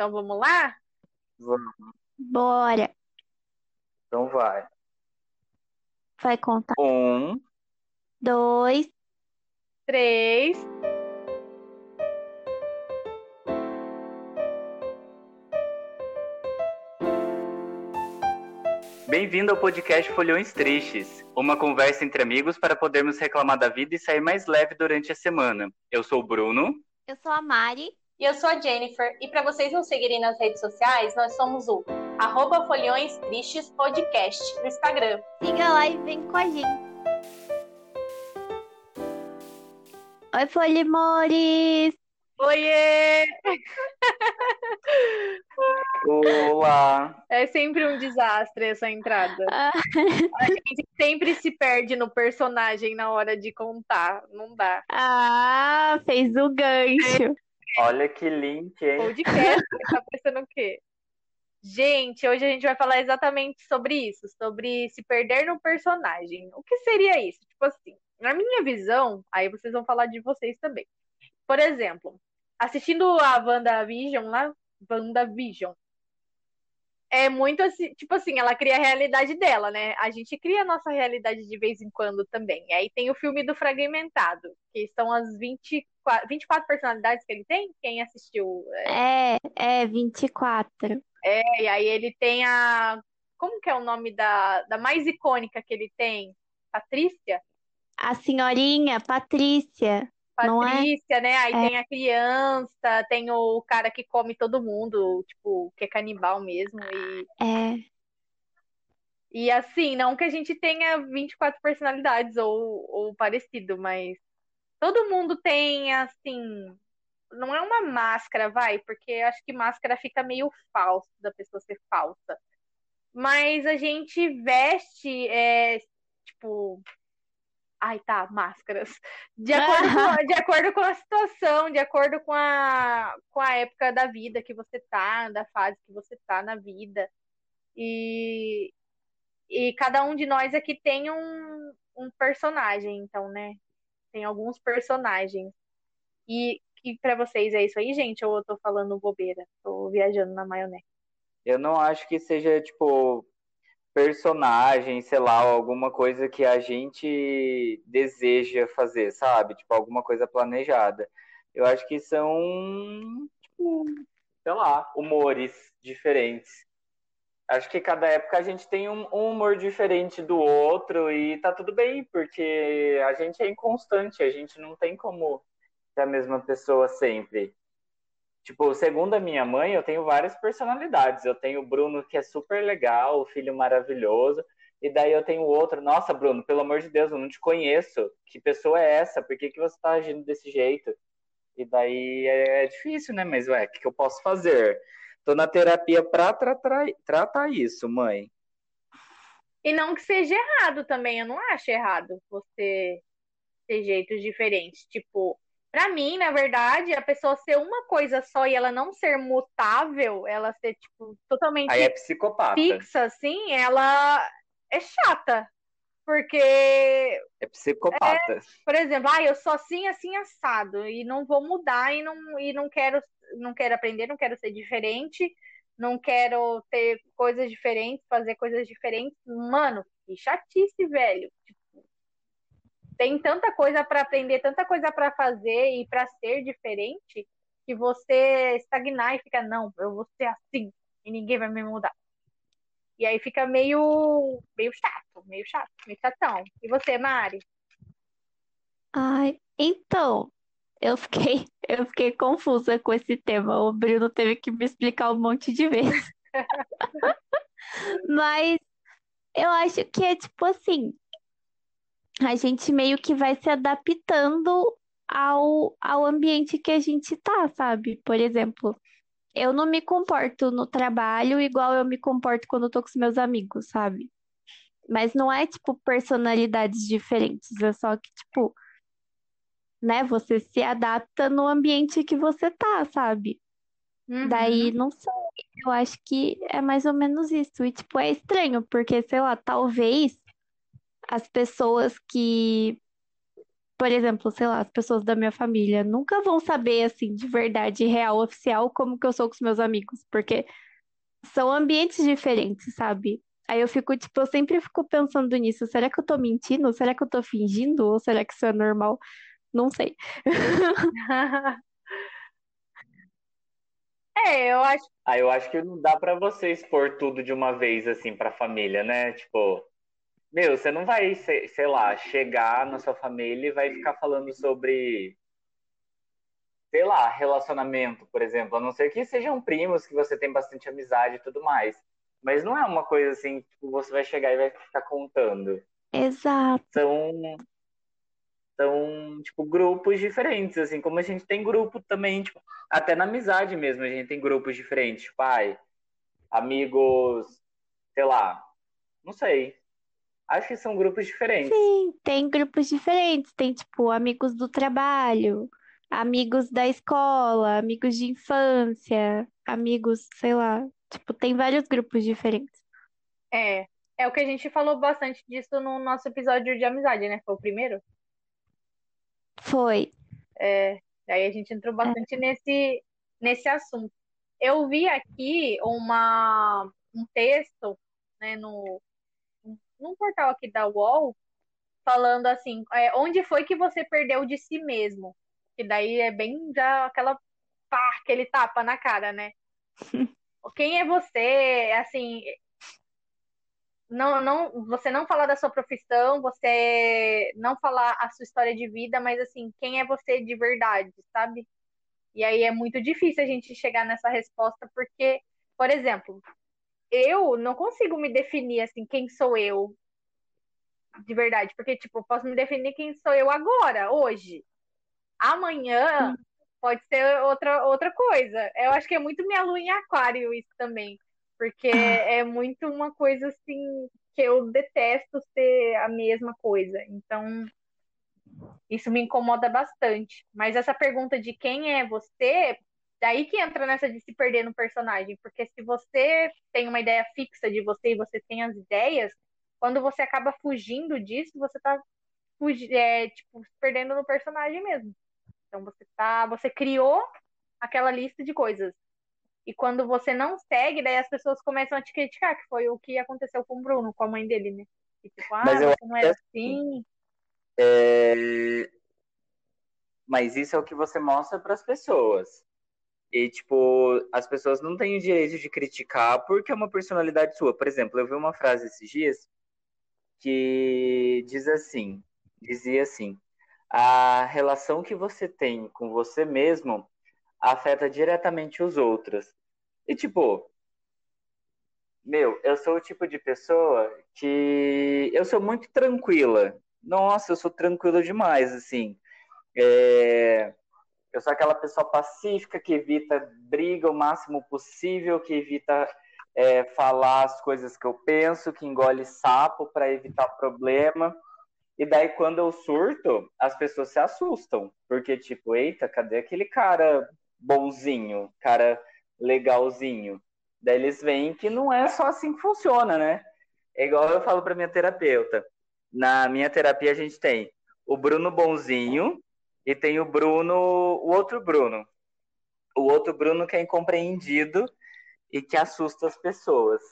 Então vamos lá? Vamos. Bora. Então vai. Vai contar. Um, Dois. Três. Bem-vindo ao podcast Folhões Tristes, uma conversa entre amigos para podermos reclamar da vida e sair mais leve durante a semana. Eu sou o Bruno. Eu sou a Mari. E eu sou a Jennifer. E para vocês nos seguirem nas redes sociais, nós somos o arroba Folhões Tristes Podcast no Instagram. Siga lá e vem com a gente. Oi, Folimores! Oiê! Olá! É sempre um desastre essa entrada. Ah, A gente sempre se perde no personagem na hora de contar. Não dá. Ah, fez o gancho. Olha que link, hein? Podcast, tá pensando o quê? Gente, hoje a gente vai falar exatamente sobre isso, sobre se perder no personagem. O que seria isso? Tipo assim, na minha visão, aí vocês vão falar de vocês também. Por exemplo, assistindo a WandaVision lá, WandaVision, é muito assim, tipo assim, ela cria a realidade dela, né? A gente cria a nossa realidade de vez em quando também. E aí tem o filme do Fragmentado, que são as 24, 24 personalidades que ele tem. Quem assistiu? é, É, é 24. É, e aí ele tem a. Como que é o nome da, da mais icônica que ele tem? Patrícia? A senhorinha Patrícia. Não é? Patrícia, né? Aí É. tem a criança, tem o cara que come todo mundo, tipo, que é canibal mesmo. E, É. e assim, não que a gente tenha 24 personalidades ou, ou parecido, mas todo mundo tem, assim. Não é uma máscara, vai, porque acho que máscara fica meio falso da pessoa ser falsa. Mas a gente veste, é, tipo. Ai, tá, máscaras. De acordo com, de acordo com a situação, de acordo com a, com a época da vida que você tá, da fase que você tá na vida. E, e cada um de nós aqui tem um, um personagem, então, né? Tem alguns personagens. E, e para vocês é isso aí, gente? Ou eu tô falando bobeira? Tô viajando na maionese. Eu não acho que seja, tipo, personagem, sei lá, alguma coisa que a gente deseja fazer, sabe? Tipo, alguma coisa planejada. Eu acho que são, tipo, sei lá, humores diferentes. Acho que cada época a gente tem um, um humor diferente do outro e tá tudo bem, porque a gente é inconstante, a gente não tem como ser a mesma pessoa sempre. Tipo, segundo a minha mãe, eu tenho várias personalidades. Eu tenho o Bruno, que é super legal, o filho maravilhoso. E daí eu tenho outro. Nossa, Bruno, pelo amor de Deus, eu não te conheço. Que pessoa é essa? Por que, que você tá agindo desse jeito? E daí é, é difícil, né? Mas, ué, o que, que eu posso fazer? Tô na terapia pra tratar, tratar isso, mãe. E não que seja errado também, eu não acho errado você ter jeitos diferentes. Tipo, pra mim, na verdade, a pessoa ser uma coisa só e ela não ser mutável, ela ser, tipo, totalmente Aí é psicopata. fixa, assim, ela é chata. Porque, É psicopata. por exemplo, ah, eu sou assim, assim, assado, e não vou mudar e não, e não quero, não quero aprender, não quero ser diferente, não quero ter coisas diferentes, fazer coisas diferentes. Mano, que chatice, velho. Tem tanta coisa pra aprender, tanta coisa pra fazer e pra ser diferente, que você estagnar e fica, não, eu vou ser assim e ninguém vai me mudar. E aí fica meio, meio chato, meio chato, meio chatão. E você, Mari? Ai, então, eu fiquei, eu fiquei confusa com esse tema. O Bruno teve que me explicar um monte de vezes. Mas eu acho que é tipo assim, a gente meio que vai se adaptando ao, ao ambiente que a gente tá, sabe? Por exemplo, eu não me comporto no trabalho igual eu me comporto quando eu tô com os meus amigos, sabe? Mas não é tipo personalidades diferentes, é só que, tipo, né, você se adapta no ambiente que você tá, sabe? Uhum. Daí, não sei, eu acho que é mais ou menos isso. E, tipo, é estranho, porque, sei lá, talvez as pessoas que por exemplo, sei lá, as pessoas da minha família nunca vão saber, assim, de verdade, real, oficial, como que eu sou com os meus amigos, porque são ambientes diferentes, sabe? Aí eu fico, tipo, eu sempre fico pensando nisso. Será que eu tô mentindo? Será que eu tô fingindo? Ou será que isso é normal? Não sei. É, eu acho. Ah, eu acho que não dá pra você expor tudo de uma vez, assim, pra família, né? Tipo, meu, você não vai, sei, sei lá, chegar na sua família e vai ficar falando sobre, sei lá, relacionamento, por exemplo. A não ser que sejam primos, que você tem bastante amizade e tudo mais. Mas não é uma coisa assim, tipo, você vai chegar e vai ficar contando. Exato. São, são, tipo, grupos diferentes, assim, como a gente tem grupo também, tipo, até na amizade mesmo, a gente tem grupos diferentes, tipo, pai, amigos, sei lá, não sei. Acho que são grupos diferentes. Sim, tem grupos diferentes. Tem, tipo, amigos do trabalho, amigos da escola, amigos de infância, amigos, sei lá. Tipo, tem vários grupos diferentes. É, é o que a gente falou bastante disso no nosso episódio de amizade, né? Foi o primeiro. Foi. É, aí a gente entrou bastante nesse, nesse assunto. Eu vi aqui uma, um texto, né, no, num portal aqui da UOL, falando assim, é, onde foi que você perdeu de si mesmo? Que daí é bem já aquela pá, aquele tapa na cara, né? Quem é você? Assim, não, não, você não falar da sua profissão, você não falar a sua história de vida, mas assim, quem é você de verdade, sabe? E aí é muito difícil a gente chegar nessa resposta, porque, por exemplo, eu não consigo me definir assim, quem sou eu de verdade, porque, tipo, eu posso me definir quem sou eu agora, hoje. Amanhã pode ser outra, outra coisa. Eu acho que é muito minha lua em aquário isso também, porque é muito uma coisa assim que eu detesto ser a mesma coisa. Então, isso me incomoda bastante. Mas essa pergunta de quem é você, daí que entra nessa de se perder no personagem, porque se você tem uma ideia fixa de você e você tem as ideias, quando você acaba fugindo disso, você tá é, tipo, se perdendo no personagem mesmo. Então você tá, você criou aquela lista de coisas. E quando você não segue, daí as pessoas começam a te criticar, que foi o que aconteceu com o Bruno, com a mãe dele, né? E, tipo, ah, Mas eu não é assim. É... Mas isso é o que você mostra para as pessoas. E, tipo, as pessoas não têm o direito de criticar porque é uma personalidade sua. Por exemplo, eu vi uma frase esses dias que diz assim, dizia assim, a relação que você tem com você mesmo afeta diretamente os outros. E tipo, meu, eu sou o tipo de pessoa que eu sou muito tranquila. Nossa, eu sou tranquila demais, assim. É... Eu sou aquela pessoa pacífica que evita briga o máximo possível, que evita é, falar as coisas que eu penso, que engole sapo para evitar problema. E daí, quando eu surto, as pessoas se assustam. Porque, tipo, eita, cadê aquele cara bonzinho, cara legalzinho? Daí eles veem que não é só assim que funciona, né? É igual eu falo para minha terapeuta. Na minha terapia, a gente tem o Bruno bonzinho e tem o Bruno, o outro Bruno. O outro Bruno que é incompreendido e que assusta as pessoas.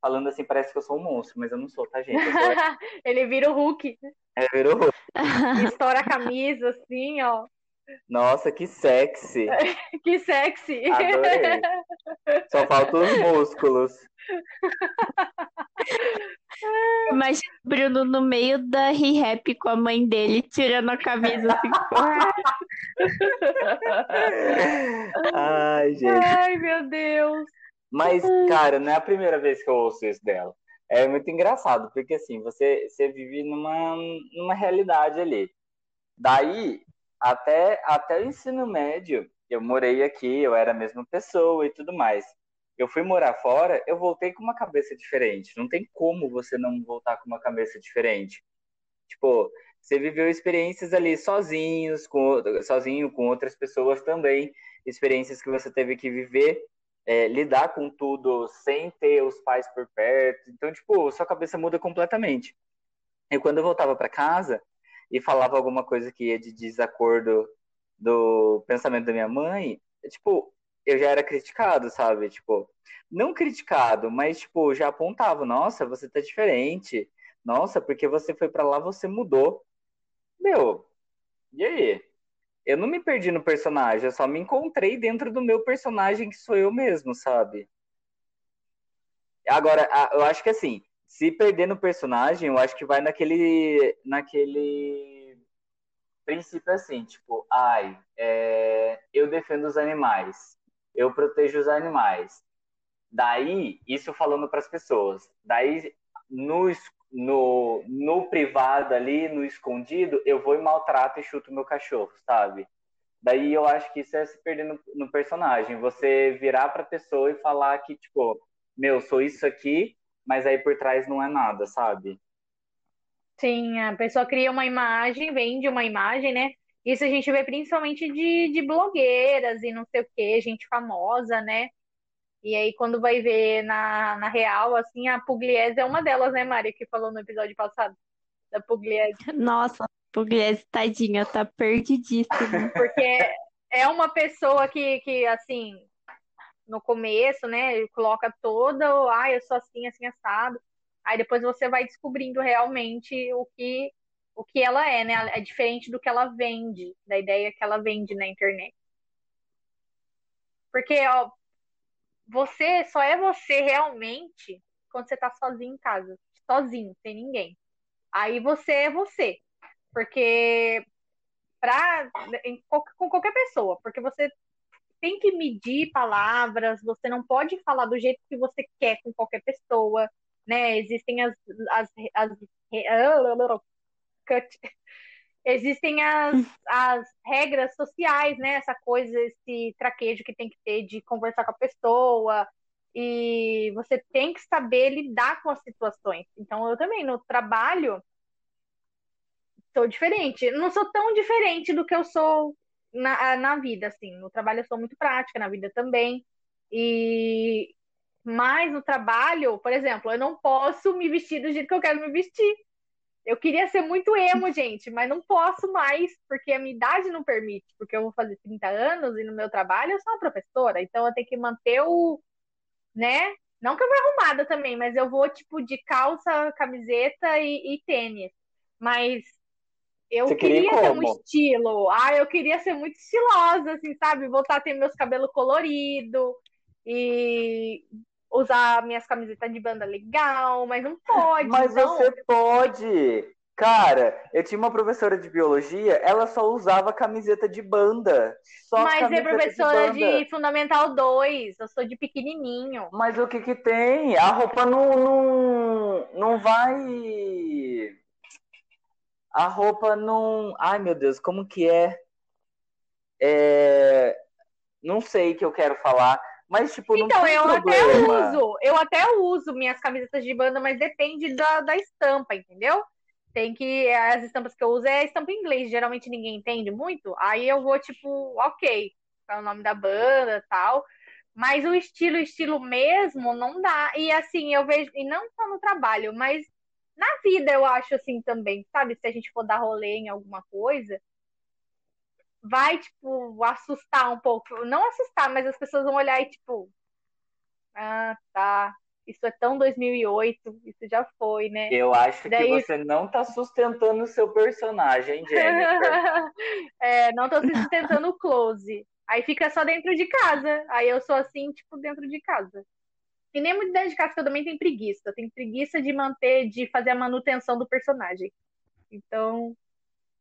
Falando assim, parece que eu sou um monstro, mas eu não sou, tá, gente? Sou... Ele vira o Hulk. É, vira o Hulk. Estoura a camisa, assim, ó. Nossa, que sexy. que sexy. Adorei. Só faltam os músculos. O Bruno no meio da re-rap com a mãe dele, tirando a camisa assim. Ai, gente. Ai, meu Deus. Mas, cara, não é a primeira vez que eu ouço isso dela. É muito engraçado, porque assim, você, você vive numa, numa realidade ali. Daí, até, até o ensino médio, eu morei aqui, eu era a mesma pessoa e tudo mais. Eu fui morar fora, eu voltei com uma cabeça diferente. Não tem como você não voltar com uma cabeça diferente. Tipo, você viveu experiências ali sozinhos, com, sozinho com outras pessoas também, experiências que você teve que viver é, lidar com tudo sem ter os pais por perto. Então, tipo, sua cabeça muda completamente. E quando eu voltava para casa, e falava alguma coisa que ia de desacordo do pensamento da minha mãe, tipo, eu já era criticado, sabe? Tipo, não criticado, mas tipo, já apontava, nossa, você tá diferente. Nossa, porque você foi para lá, você mudou. Meu, e aí? Eu não me perdi no personagem, eu só me encontrei dentro do meu personagem que sou eu mesmo, sabe? Agora, eu acho que assim, se perder no personagem, eu acho que vai naquele naquele princípio assim, tipo, ai, é, eu defendo os animais, eu protejo os animais. Daí, isso falando para as pessoas. Daí, no, no, no privado ali, no escondido, eu vou e maltrato e chuto meu cachorro, sabe? Daí eu acho que isso é se perder no, no personagem. Você virar pra pessoa e falar que, tipo, meu, sou isso aqui, mas aí por trás não é nada, sabe? Sim, a pessoa cria uma imagem, vende uma imagem, né? Isso a gente vê principalmente de, de blogueiras e não sei o que, gente famosa, né? E aí, quando vai ver na, na real, assim, a Pugliese é uma delas, né, Mari, que falou no episódio passado, da Pugliese. Nossa, Pugliese, tadinha, tá perdidíssima. Porque é uma pessoa que, que, assim, no começo, né, coloca toda, ah, eu sou assim, assim, assado. Aí depois você vai descobrindo realmente o que o que ela é, né? É diferente do que ela vende, da ideia que ela vende na internet. Porque, ó, você só é você realmente quando você tá sozinho em casa, sozinho, sem ninguém. Aí você é você. Porque pra, em, com qualquer pessoa, porque você tem que medir palavras, você não pode falar do jeito que você quer com qualquer pessoa, né? Existem as, as, as, existem as, as regras sociais, né? Essa coisa, esse traquejo que tem que ter de conversar com a pessoa. E você tem que saber lidar com as situações. Então, eu também, no trabalho, sou diferente. Não sou tão diferente do que eu sou na, na vida, assim. No trabalho eu sou muito prática, na vida também. E mas no trabalho, por exemplo, eu não posso me vestir do jeito que eu quero me vestir. Eu queria ser muito emo, gente, mas não posso mais, porque a minha idade não permite, porque eu vou fazer 30 anos e no meu trabalho eu sou uma professora, então eu tenho que manter o, né? Não que eu vou arrumada também, mas eu vou, tipo, de calça, camiseta e, e tênis. Mas eu Você queria ter um estilo. Ah, eu queria ser muito estilosa, assim, sabe? Voltar a ter meus cabelos coloridos e usar minhas camisetas de banda legal, mas não pode. Mas não. você pode. Cara, eu tinha uma professora de biologia, ela só usava camiseta de banda. Só Mas é professora de, de, Fundamental 2, eu sou de pequenininho. Mas o que que tem? A roupa não, não, não vai... A roupa não... Ai, meu Deus, como que é? É... Não sei o que eu quero falar. Mas, tipo, não então, tem eu problema. até uso, eu até uso minhas camisetas de banda, mas depende da, da estampa, entendeu? Tem que. As estampas que eu uso é estampa em inglês, geralmente ninguém entende muito. Aí eu vou, tipo, ok, é o nome da banda tal. Mas o estilo, estilo mesmo, não dá. E assim, eu vejo, e não só no trabalho, mas na vida eu acho assim também, sabe? Se a gente for dar rolê em alguma coisa, vai, tipo, assustar um pouco. Não assustar, mas as pessoas vão olhar e, tipo, ah, tá. Isso é tão 2008, isso já foi, né? Eu acho Daí... que você não tá sustentando o seu personagem, Jennifer. é, não tô sustentando o close. Aí fica só dentro de casa. Aí eu sou assim, tipo, dentro de casa. E nem muito dentro de casa, porque eu também tenho preguiça. Eu tenho preguiça de manter, de fazer a manutenção do personagem. Então,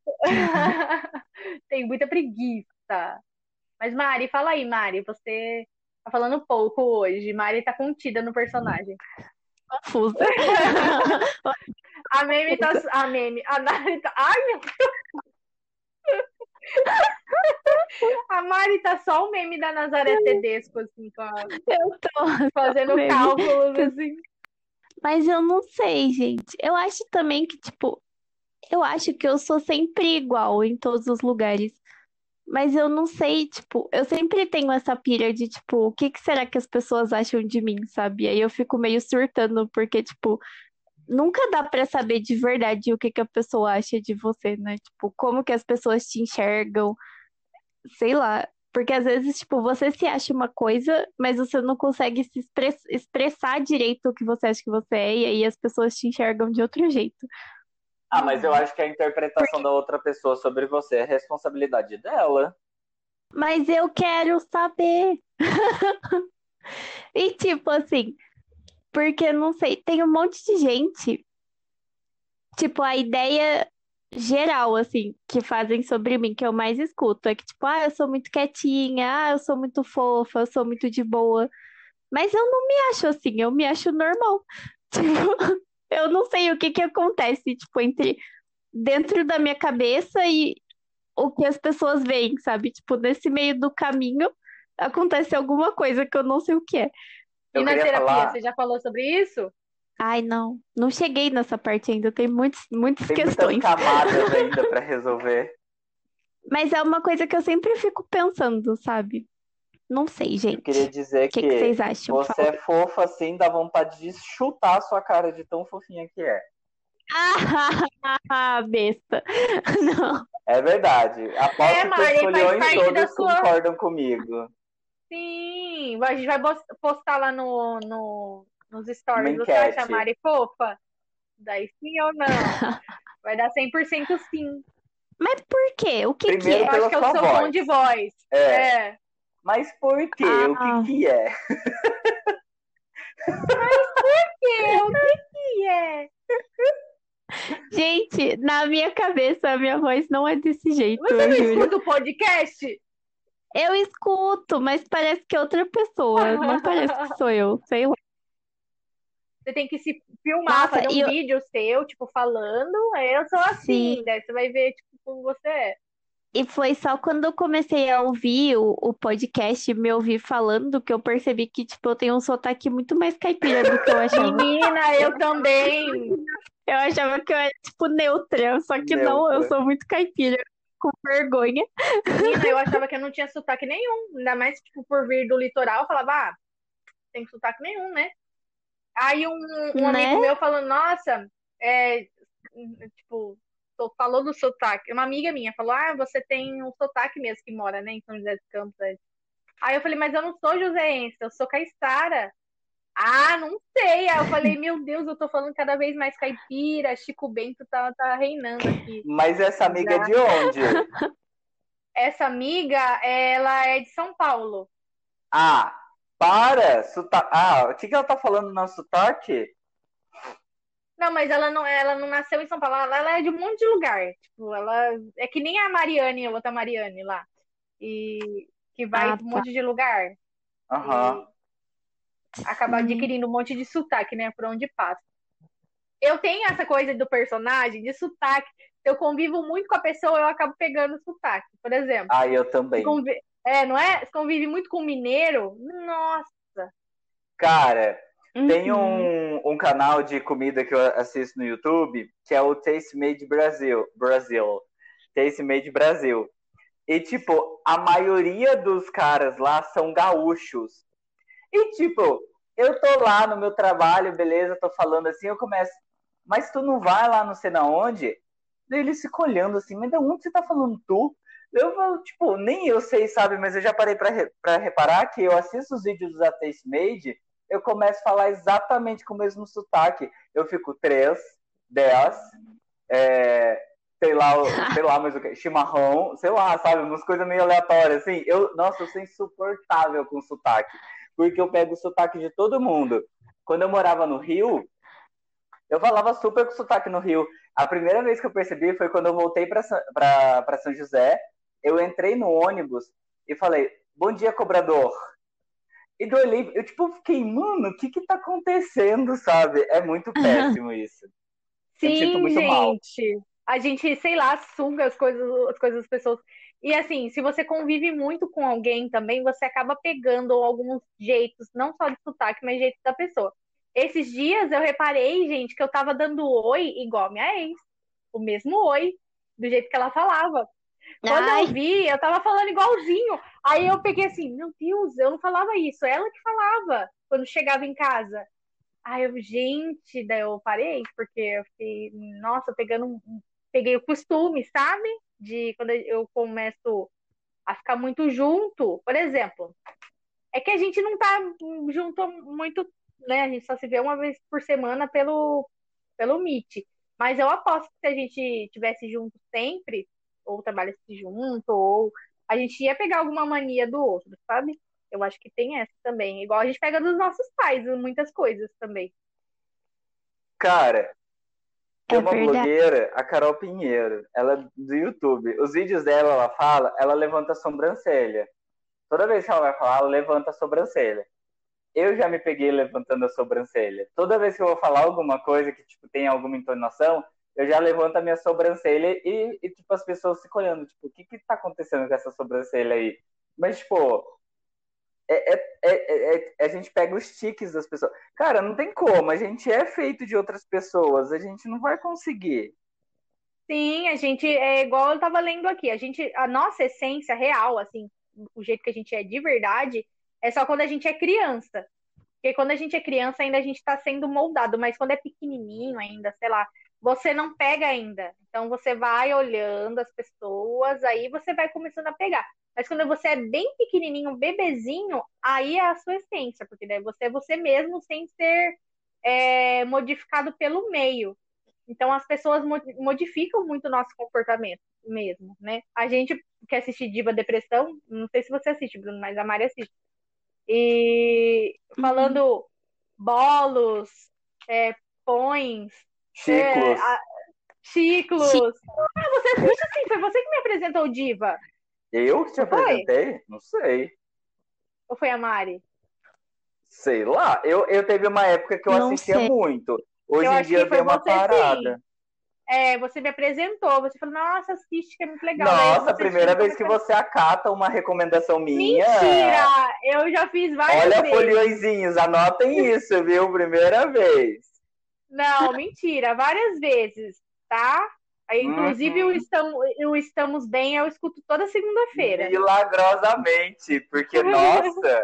Tenho muita preguiça. Mas, Mari, fala aí, Mari. Você tá falando pouco hoje. Mari tá contida no personagem. Confusa. a meme tá. A meme. A Mari tá. Ai, meu Deus. A Mari tá só o meme da Nazaré Tedesco, assim, com a... Eu tô. Fazendo cálculos, assim. Mas eu não sei, gente. Eu acho também que, tipo, eu acho que eu sou sempre igual em todos os lugares. Mas eu não sei, tipo, eu sempre tenho essa pilha de, tipo, o que que será que as pessoas acham de mim, sabe? Aí eu fico meio surtando, porque, tipo, nunca dá pra saber de verdade o que que a pessoa acha de você, né? Tipo, como que as pessoas te enxergam, sei lá. Porque às vezes, tipo, você se acha uma coisa, mas você não consegue se express- expressar direito o que você acha que você é, e aí as pessoas te enxergam de outro jeito. Ah, mas eu acho que a interpretação da outra pessoa sobre você é responsabilidade dela. Mas eu quero saber. E tipo assim, porque não sei, tem um monte de gente, tipo, a ideia geral, assim, que fazem sobre mim, que eu mais escuto, é que, tipo, ah, eu sou muito quietinha, ah, eu sou muito fofa, eu sou muito de boa. Mas eu não me acho assim, eu me acho normal. Tipo, eu não sei o que que acontece, tipo, entre dentro da minha cabeça e o que as pessoas veem, sabe? Tipo, nesse meio do caminho acontece alguma coisa que eu não sei o que é. Eu e na terapia, falar- você já falou sobre isso? Ai, não, não cheguei nessa parte ainda, tem muitos, muitas Tem muitas questões. camadas ainda pra resolver. Mas é uma coisa que eu sempre fico pensando, sabe? Não sei, Eu gente. queria dizer O que que que vocês acham? você Fala. é fofa assim, dá vontade de chutar a sua cara de tão fofinha que é. Ah, besta. Não. É verdade. Aposto É, que Mari, os faz folhões todos sua- concordam comigo. Sim, a gente vai postar lá no, no, nos stories. A enquete. Mari fofa? Daí sim ou não? Vai dar 100% sim. Mas por quê? O que que Primeiro é? Eu acho que é o sua seu voz. tom de voz. É. É. Mas por quê? O Ah. que que é? Que? O que que é? Gente, na minha cabeça a minha voz não é desse jeito, Você eu não escuta o podcast? Eu escuto, mas parece que é outra pessoa. Não parece que sou eu, sei lá. Você tem que se filmar, Nossa, fazer um e eu- vídeo seu, tipo, falando. "É, Eu sou assim. Sim. Daí você vai ver, tipo, como você é. E foi só quando eu comecei a ouvir o, o podcast, me ouvir falando, que eu percebi que, tipo, eu tenho um sotaque muito mais caipira do que eu achava. Menina, eu também. Eu achava que eu era, tipo, neutra, só que não, eu Neutra. sou muito caipira, com vergonha. Menina, eu achava que eu não tinha sotaque nenhum. Ainda mais, tipo, por vir do litoral, eu falava, ah, tem sotaque nenhum, né? Aí um, um Né? amigo meu falou, nossa, é, tipo, falou do sotaque. Uma amiga minha falou, ah, você tem um sotaque mesmo que mora, né, em São José dos Campos. Aí eu falei, mas eu não sou joseense, eu sou caiçara. Ah, não sei. Aí eu falei, meu Deus, eu tô falando cada vez mais caipira, Chico Bento tá, tá reinando aqui. Mas essa amiga é de onde? Essa amiga, ela é de São Paulo. Ah, para! Sota... Ah, o que que ela tá falando no sotaque? Não, mas ela não, ela não nasceu em São Paulo, ela, ela é de um monte de lugar. Tipo, ela é que nem a Mariane, a outra Mariane lá. E que vai Ah, de um tá. monte de lugar. Aham. E acaba adquirindo um monte de sotaque, né? Por onde passa. Eu tenho essa coisa do personagem, de sotaque. Eu convivo muito com a pessoa, eu acabo pegando sotaque. Por exemplo, Ah, eu também. convi- é, não é? Você convive muito com mineiro? Nossa, Cara, tem Uhum. um, um canal de comida que eu assisto no YouTube, que é o Taste Made Brasil. Brasil. Taste Made Brasil. E, tipo, a maioria dos caras lá são gaúchos. E, tipo, eu tô lá no meu trabalho, beleza, tô falando assim, eu começo, mas tu não vai lá não sei na onde? Daí eles ficam olhando assim, mas de onde você tá falando tu? Eu falo, tipo, nem eu sei, sabe, mas eu já parei pra, re- pra reparar que eu assisto os vídeos da Taste Made, eu começo a falar exatamente com o mesmo sotaque. Eu fico 3, 10, é, sei lá, sei lá, mas o que? Chimarrão, sei lá, sabe? Umas coisas meio aleatórias, assim. Eu, nossa, eu sou insuportável com sotaque, porque eu pego o sotaque de todo mundo. Quando eu morava no Rio, eu falava super com sotaque no Rio. A primeira vez que eu percebi foi quando eu voltei para São José. Eu entrei no ônibus e falei, bom dia, cobrador. E eu olhei, eu tipo, fiquei, mano, o que que tá acontecendo, sabe? É muito péssimo isso. Eu me sinto Sim, muito mal. gente. A gente, sei lá, suga as coisas, as coisas das pessoas. E assim, se você convive muito com alguém também, você acaba pegando alguns jeitos, não só de sotaque, mas jeitos da pessoa. Esses dias eu reparei, gente, que eu tava dando oi igual a minha ex. O mesmo oi, do jeito que ela falava. Quando Ai. eu vi, eu tava falando igualzinho. Aí eu peguei assim, meu Deus, eu não falava isso, ela que falava quando chegava em casa. Aí eu, gente, daí eu parei, porque eu fiquei, nossa, pegando, peguei o costume, sabe? De quando eu começo a ficar muito junto, por exemplo, é que a gente não tá junto muito, né? A gente só se vê uma vez por semana pelo, pelo Meet. Mas eu aposto que se a gente tivesse junto sempre, ou trabalhasse junto, ou a gente ia pegar alguma mania do outro, sabe? Eu acho que tem essa também. Igual a gente pega dos nossos pais, muitas coisas também. Cara, tem é uma verdade. blogueira, a Carol Pinheiro, ela é do YouTube. Os vídeos dela, ela fala, ela levanta a sobrancelha. Toda vez que ela vai falar, ela levanta a sobrancelha. Eu já me peguei levantando a sobrancelha. Toda vez que eu vou falar alguma coisa que tipo tem alguma entonação, eu já levanto a minha sobrancelha e, e tipo as pessoas ficam olhando, tipo, o que que tá acontecendo com essa sobrancelha aí? Mas tipo, é, é, é, é, a gente pega os tiques das pessoas. Cara, não tem como, a gente é feito de outras pessoas, a gente não vai conseguir. Sim, a gente é igual eu tava lendo aqui, a gente, a nossa essência real, assim, o jeito que a gente é de verdade, é só quando a gente é criança. Porque quando a gente é criança, ainda a gente está sendo moldado, mas quando é pequenininho ainda, sei lá, você não pega ainda. Então você vai olhando as pessoas, aí você vai começando a pegar. Mas quando você é bem pequenininho, bebezinho, aí é a sua essência, porque daí você é você mesmo sem ser é, modificado pelo meio. Então as pessoas modificam muito o nosso comportamento mesmo, né? A gente que assiste Diva Depressão, não sei se você assiste, Bruno, mas a Mari assiste. E falando uhum. bolos, é, pões, ciclos. É, a, ciclos. Ah, você assiste assim, foi você que me apresentou Diva. Eu que te apresentei? Não sei. Ou foi a Mari? Sei lá. Eu, eu teve uma época que eu não assistia sei. muito. Hoje eu em dia dei uma parada. Sim. É, você me apresentou, você falou, nossa, assiste, que é muito legal. Nossa, primeira vez que você acata uma recomendação minha. Mentira! Eu já fiz várias Olha, vezes. Olha, folhõezinhos, anotem isso, viu? Primeira vez. Não, mentira, várias vezes, tá? Inclusive, uhum. o, estamos, o Estamos Bem eu escuto toda segunda-feira. Milagrosamente, porque, nossa,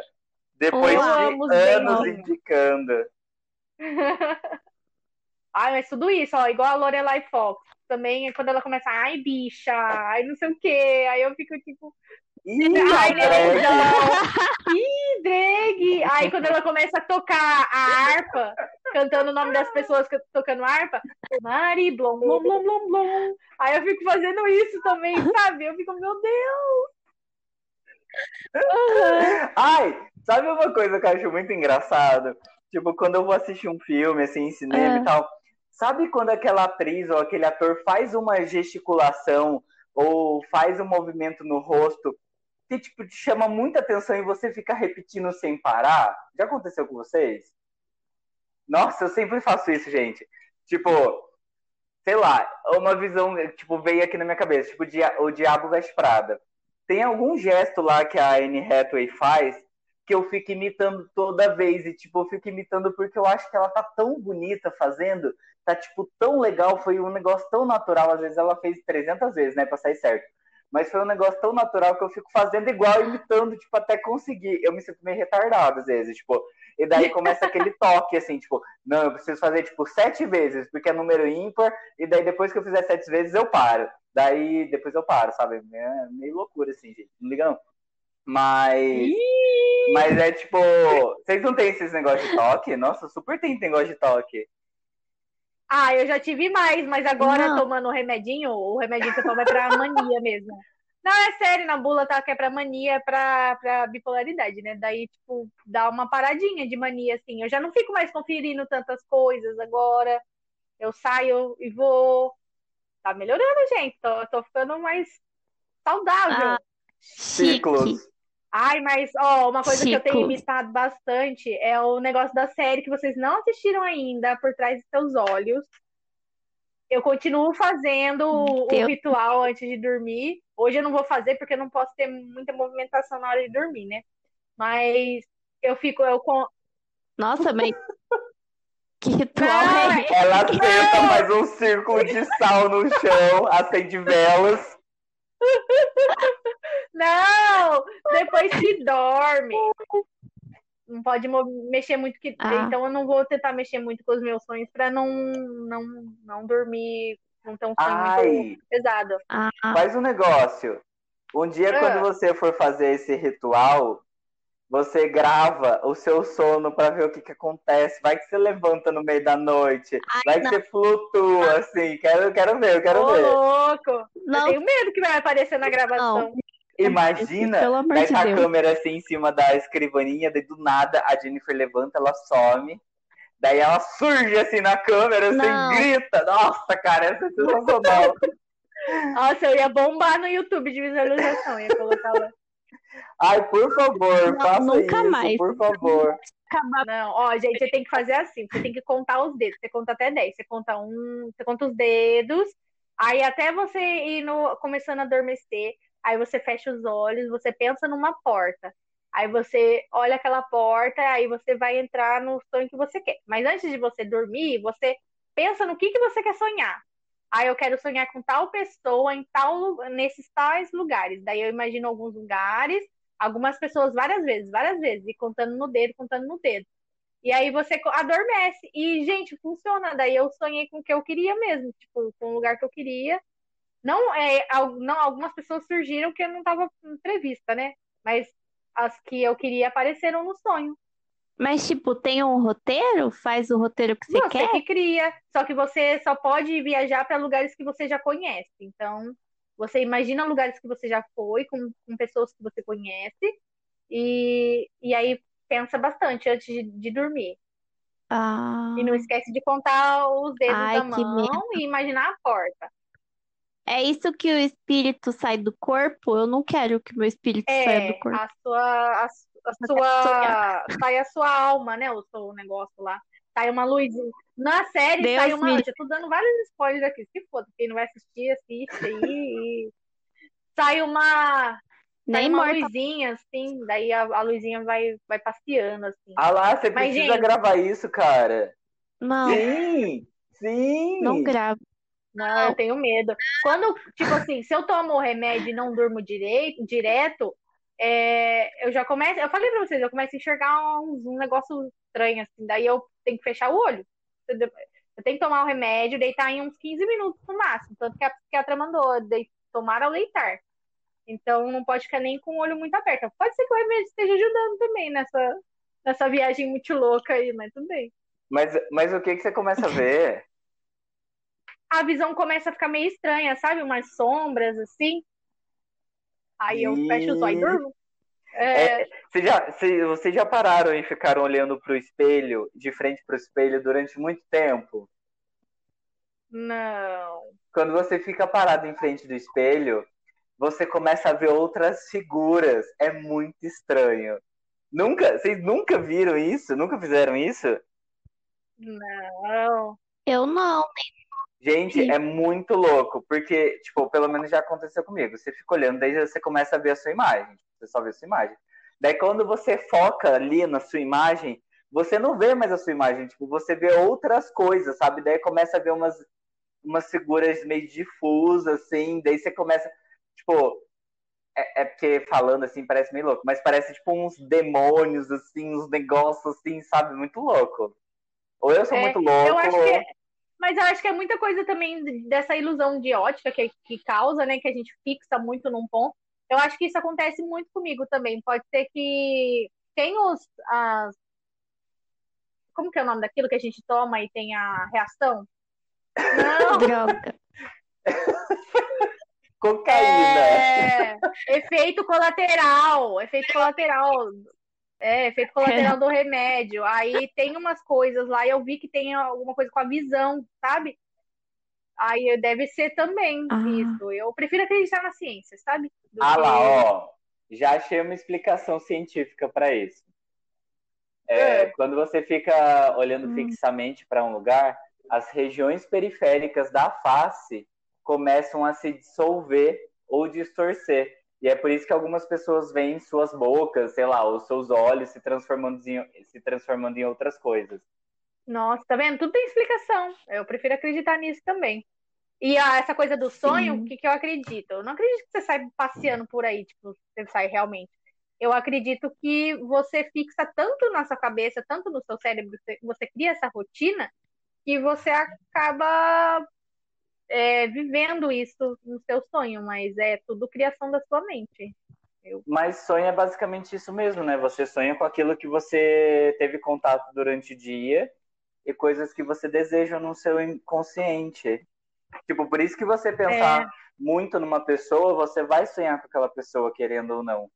depois de anos bem, indicando. ai, mas tudo isso, ó, igual a Lorelai Fox. Também, quando ela começa, ai, bicha, ai, não sei o quê. Aí eu fico tipo, Ih, Ai. Ih, drag! Aí quando ela começa a tocar a harpa, cantando o nome das pessoas tocando harpa, Mari, blom, blom, blom, blom, blom. Aí eu fico fazendo isso também, sabe? Eu fico, meu Deus! Uhum. Ai, sabe uma coisa que eu acho muito engraçado? Tipo, quando eu vou assistir um filme, assim, em cinema e tal, sabe quando aquela atriz ou aquele ator faz uma gesticulação ou faz um movimento no rosto que tipo, te chama muita atenção e você fica repetindo sem parar? Já aconteceu com vocês? Nossa, eu sempre faço isso, gente. Tipo, sei lá, uma visão, tipo, veio aqui na minha cabeça, tipo, o Diabo Veste Prada. Tem algum gesto lá que a Anne Hathaway faz que eu fico imitando toda vez. E, tipo, eu fico imitando porque eu acho que ela tá tão bonita fazendo, tá, tipo, tão legal, foi um negócio tão natural. Às vezes ela fez 300 vezes, né, pra sair certo mas foi um negócio tão natural que eu fico fazendo igual, imitando, tipo, até conseguir. Eu me sinto meio retardado às vezes, tipo, e daí começa aquele toque, assim, tipo, não, eu preciso fazer, tipo, sete vezes, porque é número ímpar, e daí depois que eu fizer sete vezes, eu paro. Daí, depois eu paro, sabe? É meio loucura, assim, gente. Não liga não. Mas. Mas é tipo. Vocês não têm esses negócios de toque? Nossa, super tem negócio de toque. Ah, eu já tive mais, mas agora não. tomando o remedinho, o remedinho que eu tomo é pra mania mesmo. Não, é sério, na bula tá que é pra mania, é pra, pra bipolaridade, né? Daí, tipo, dá uma paradinha de mania, assim. Eu já não fico mais conferindo tantas coisas agora. Eu saio e vou. Tá melhorando, gente. Tô, tô ficando mais saudável. Ah, Ciclos. Ai, mas ó, uma coisa Chico. que eu tenho imitado bastante é o negócio da série que vocês não assistiram ainda, Por Trás de Seus Olhos. Eu continuo fazendo o ritual antes de dormir. Hoje eu não vou fazer porque eu não posso ter muita movimentação na hora de dormir, né? Mas eu fico. Eu com... Nossa, mas. que ritual não, é? Ela senta, faz um círculo de sal no chão, acende velas. Não! Depois que dorme. não pode mexer muito que ah. então eu não vou tentar mexer muito com os meus sonhos para não não não dormir não ter um sonho Ai, muito pesado. Ah. Faz um negócio. Um dia ah. quando você for fazer esse ritual, você grava o seu sono para ver o que, que acontece. Vai que você levanta no meio da noite. Ai, vai não. que você flutua, assim. Quero, quero ver, eu quero Ô, ver. louco! Não. Eu tenho medo que vai aparecer na gravação. Não. Imagina, de tá a câmera assim em cima da escrivaninha, daí do nada a Jennifer levanta, ela some, daí ela surge assim na câmera, assim, grita. Nossa, cara, essa é sensacional. Nossa, eu ia bombar no YouTube de visualização, ia colocar lá. Ai, por favor, não, faça nunca isso, mais. por favor. Não, ó, gente, você tem que fazer assim, você tem que contar os dedos, você conta até 10, você conta um, você conta os dedos, aí até você ir no, começando a adormecer, aí você fecha os olhos, você pensa numa porta. Aí você olha aquela porta, aí você vai entrar no sonho que você quer. Mas antes de você dormir, você pensa no que, que você quer sonhar. Aí eu quero sonhar com tal pessoa em tal nesses tais lugares. Daí eu imagino alguns lugares, algumas pessoas várias vezes, várias vezes, e contando no dedo, contando no dedo. E aí você adormece. E, gente, funciona. Daí eu sonhei com o que eu queria mesmo, tipo, com o lugar que eu queria. Não, é, não, algumas pessoas surgiram que eu não estava prevista, né? Mas as que eu queria apareceram no sonho. Mas, tipo, tem um roteiro? Faz o roteiro que você, você quer? Você que cria. Só que você só pode viajar para lugares que você já conhece. Então, você imagina lugares que você já foi, com, com pessoas que você conhece. E, e aí pensa bastante antes de, de dormir. Ah. E não esquece de contar os dedos Ai, da mão e imaginar a porta. É isso que o espírito sai do corpo? Eu não quero que meu espírito é, saia do corpo. A sua, a, a sua, sai a sua alma, né? O seu negócio lá. Sai uma luzinha. Na série Deus sai uma. Me... Eu tô dando vários spoilers aqui. Se foda, quem não vai assistir, assiste aí. sai uma. Nem uma morta. luzinha, assim, daí a, a, luzinha vai, vai passeando, assim. Ah lá, você Mas, precisa gente... gravar isso, cara. Não. Sim, sim. Não gravo. Não, eu tenho medo. Quando, tipo assim, se eu tomo o remédio e não durmo direito, direto, é, eu já começo. Eu falei pra vocês, eu começo a enxergar um, um negócio estranho, assim. Daí eu tenho que fechar o olho. Eu tenho que tomar o remédio, deitar em uns 15 minutos no máximo. Tanto que a psiquiatra mandou de, tomar ao leitar. Então não pode ficar nem com o olho muito aberto. Pode ser que o remédio esteja ajudando também nessa, nessa viagem muito louca aí, mas tudo bem. Mas, mas o que, que você começa a ver? a visão começa a ficar meio estranha, sabe? Umas sombras assim. Aí eu e... fecho os olhos e durmo. É... É, vocês, já, vocês já pararam e ficaram olhando para o espelho, de frente para o espelho, durante muito tempo? Não. Quando você fica parado em frente do espelho, você começa a ver outras figuras. É muito estranho. Nunca, vocês nunca viram isso? Nunca fizeram isso? Não. Eu não, nem Gente, Sim. é muito louco, porque, tipo, pelo menos já aconteceu comigo. Você fica olhando, daí você começa a ver a sua imagem. Você só vê a sua imagem. Daí quando você foca ali na sua imagem, você não vê mais a sua imagem, tipo, você vê outras coisas, sabe? Daí começa a ver umas, umas figuras meio difusas, assim, daí você começa, tipo, é, é, porque falando assim parece meio louco, mas parece tipo uns demônios, assim, uns negócios assim, sabe? Muito louco. Ou eu sou é, muito louco. Eu acho que é, mas eu acho que é muita coisa também dessa ilusão de ótica que, que causa, né? Que a gente fixa muito num ponto. Eu acho que isso acontece muito comigo também. Pode ser que tem os. As... Como que é o nome daquilo que a gente toma e tem a reação? Não. Droga. Cocaína. É... Efeito colateral. Efeito colateral é, efeito colateral do remédio. Aí tem umas coisas lá, eu vi que tem alguma coisa com a visão, sabe? Aí deve ser também ah. isso. Eu prefiro acreditar na ciência, sabe? Do ah que... lá, ó. Já achei uma explicação científica para isso. É, é. Quando você fica olhando hum. fixamente para um lugar, as regiões periféricas da face começam a se dissolver ou distorcer. E é por isso que algumas pessoas veem suas bocas, sei lá, os seus olhos se transformando em, se transformando em outras coisas. Nossa, tá vendo? Tudo tem explicação. Eu prefiro acreditar nisso também. E a, essa coisa do sonho, o que, que eu acredito? Eu não acredito que você sai passeando por aí, tipo, você sai realmente. eu acredito que você fixa tanto na sua cabeça, tanto no seu cérebro, você, você cria essa rotina, que você acaba é, vivendo isso no seu sonho, mas é tudo criação da sua mente. Eu... Mas sonho é basicamente isso mesmo, né? Você sonha com aquilo que você teve contato durante o dia e coisas que você deseja no seu inconsciente. Tipo, por isso que você pensar é... muito numa pessoa, você vai sonhar com aquela pessoa, querendo ou não.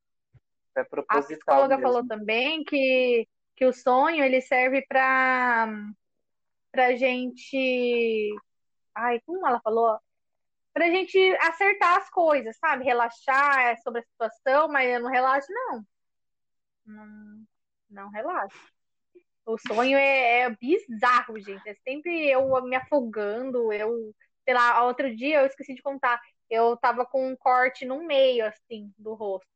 É proposital. A psicóloga mesmo. falou também que, que o sonho ele serve para pra gente. Ai, como ela falou? Pra gente acertar as coisas, sabe? Relaxar sobre a situação, mas eu não relaxo, não. Não, não relaxo. O sonho é, é, bizarro, gente. É sempre eu me afogando, eu, sei lá, outro dia eu esqueci de contar. Eu tava com um corte no meio, assim, do rosto.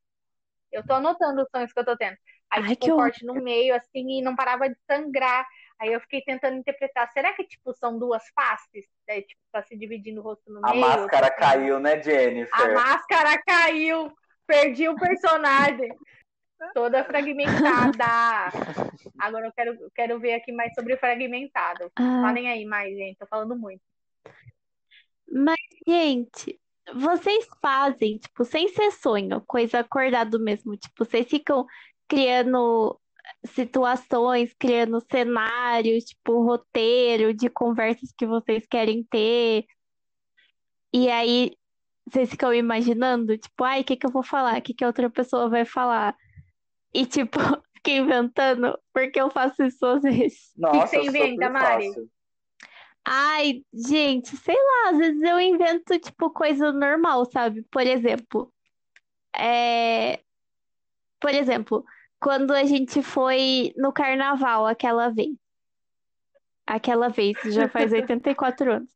Eu tô anotando os sonhos que eu tô tendo. Aí, Ai, tipo, um corte no meio, assim, e não parava de sangrar. Aí eu fiquei tentando interpretar. Será que, tipo, são duas faces? É, tipo, tá se dividindo o rosto no a meio? A máscara tipo, caiu, né, Jennifer? A máscara caiu. Perdi o personagem toda fragmentada. Agora eu quero, quero ver aqui mais sobre o fragmentado. Ah. Falem aí mais, gente. Tô falando muito. Mas, gente, vocês fazem, tipo, sem ser sonho, coisa acordado mesmo. Tipo, vocês ficam criando situações, criando cenários, tipo, roteiro de conversas que vocês querem ter. E aí, vocês ficam imaginando, tipo, ai, o que que eu vou falar? O que que a outra pessoa vai falar? E, tipo, fiquei inventando, porque eu faço isso às vezes. Nossa, que você inventa, Mari? Ai, gente, sei lá, às vezes eu invento, tipo, coisa normal, sabe? Por exemplo, é... Por exemplo, quando a gente foi no carnaval aquela vez. Aquela vez, já faz 84 anos.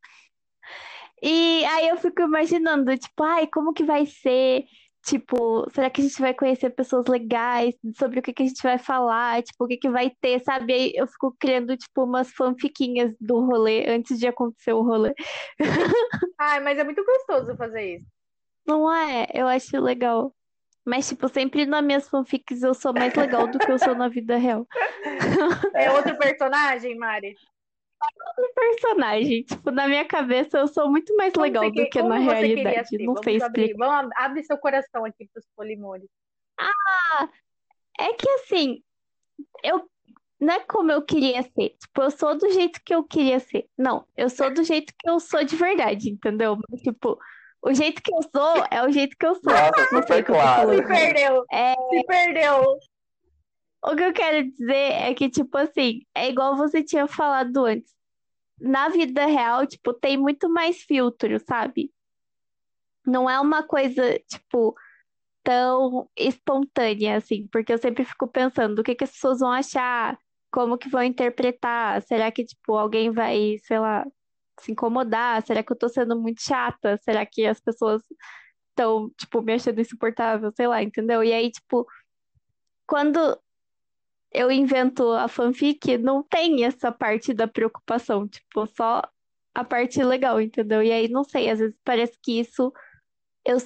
E aí eu fico imaginando, tipo, ai, como que vai ser Tipo, será que a gente vai conhecer pessoas legais? Sobre o que, que a gente vai falar? Tipo, o que, que vai ter, sabe? Aí eu fico criando, tipo, umas fanfiquinhas do rolê antes de acontecer o rolê. Ai, mas é muito gostoso fazer isso. Não é? Eu acho legal. Mas, tipo, sempre nas minhas fanfics eu sou mais legal do que eu sou na vida real. É outro personagem, Mari? um personagem. Tipo, na minha cabeça eu sou muito mais como legal que, do que na realidade. Não Vamos sei explicar. Vamos abrir seu coração aqui pros polimores. Ah, é que assim, eu não é como eu queria ser. Tipo, eu sou do jeito que eu queria ser. Não, eu sou do jeito que eu sou de verdade, entendeu? Tipo, o jeito que eu sou é o jeito que eu sou. Nossa, não sei claro. Se perdeu. É... Se perdeu. O que eu quero dizer é que, tipo assim, é igual você tinha falado antes. Na vida real, tipo, tem muito mais filtro, sabe? Não é uma coisa, tipo, tão espontânea, assim, porque eu sempre fico pensando o que que as pessoas vão achar, como que vão interpretar, será que, tipo, alguém vai, sei lá, se incomodar? Será que eu tô sendo muito chata? Será que as pessoas estão, tipo, me achando insuportável? Sei lá, entendeu? E aí, tipo, quando eu invento a fanfic, não tem essa parte da preocupação, tipo, só a parte legal, entendeu? E aí, não sei, às vezes parece que isso eu,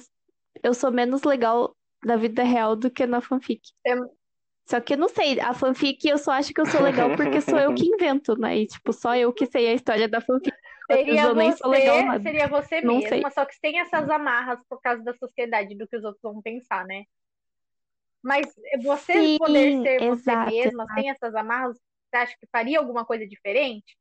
eu sou menos legal na vida real do que na fanfic. É... Só que eu não sei, a fanfic eu só acho que eu sou legal porque sou eu que invento, né? E, tipo, só eu que sei a história da fanfic. Seria eu você, legal seria você não mesma, sei. só que tem essas amarras por causa da sociedade, do que os outros vão pensar, né? Mas você Sim, poder ser você exato, mesma, exato. sem essas amarras, você acha que faria alguma coisa diferente?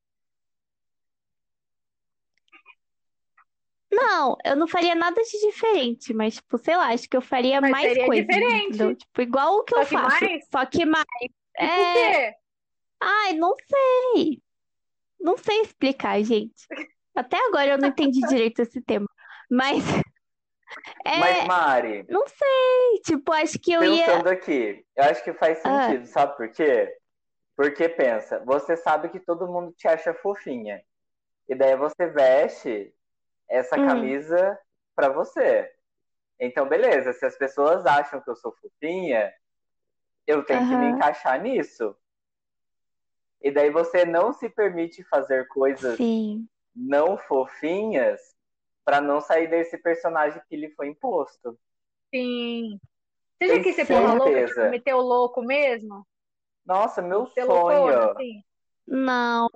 Não, eu não faria nada de diferente, mas, tipo, sei lá, acho que eu faria mas mais coisas. Diferente. Entendeu? Tipo, igual o que só eu que faço. Mais? Só que mais. É... por quê? Ai, não sei. Não sei explicar, gente. Até agora eu não entendi direito esse tema. Mas é, Mas, Mari. Não sei. Tipo, acho que eu pensando ia. Pensando aqui, eu acho que faz ah. sentido, ah. sabe por quê? Porque pensa, você sabe que todo mundo te acha fofinha. E daí você veste essa hum. camisa pra você. Então, beleza, se as pessoas acham que eu sou fofinha, eu tenho uhum. que me encaixar nisso. E daí você não se permite fazer coisas Sim. não fofinhas para não sair desse personagem que lhe foi imposto. Sim. Você já quis ser porra louca, tipo, meter o louco mesmo? Nossa, meu sonho. Loucona, assim? Não.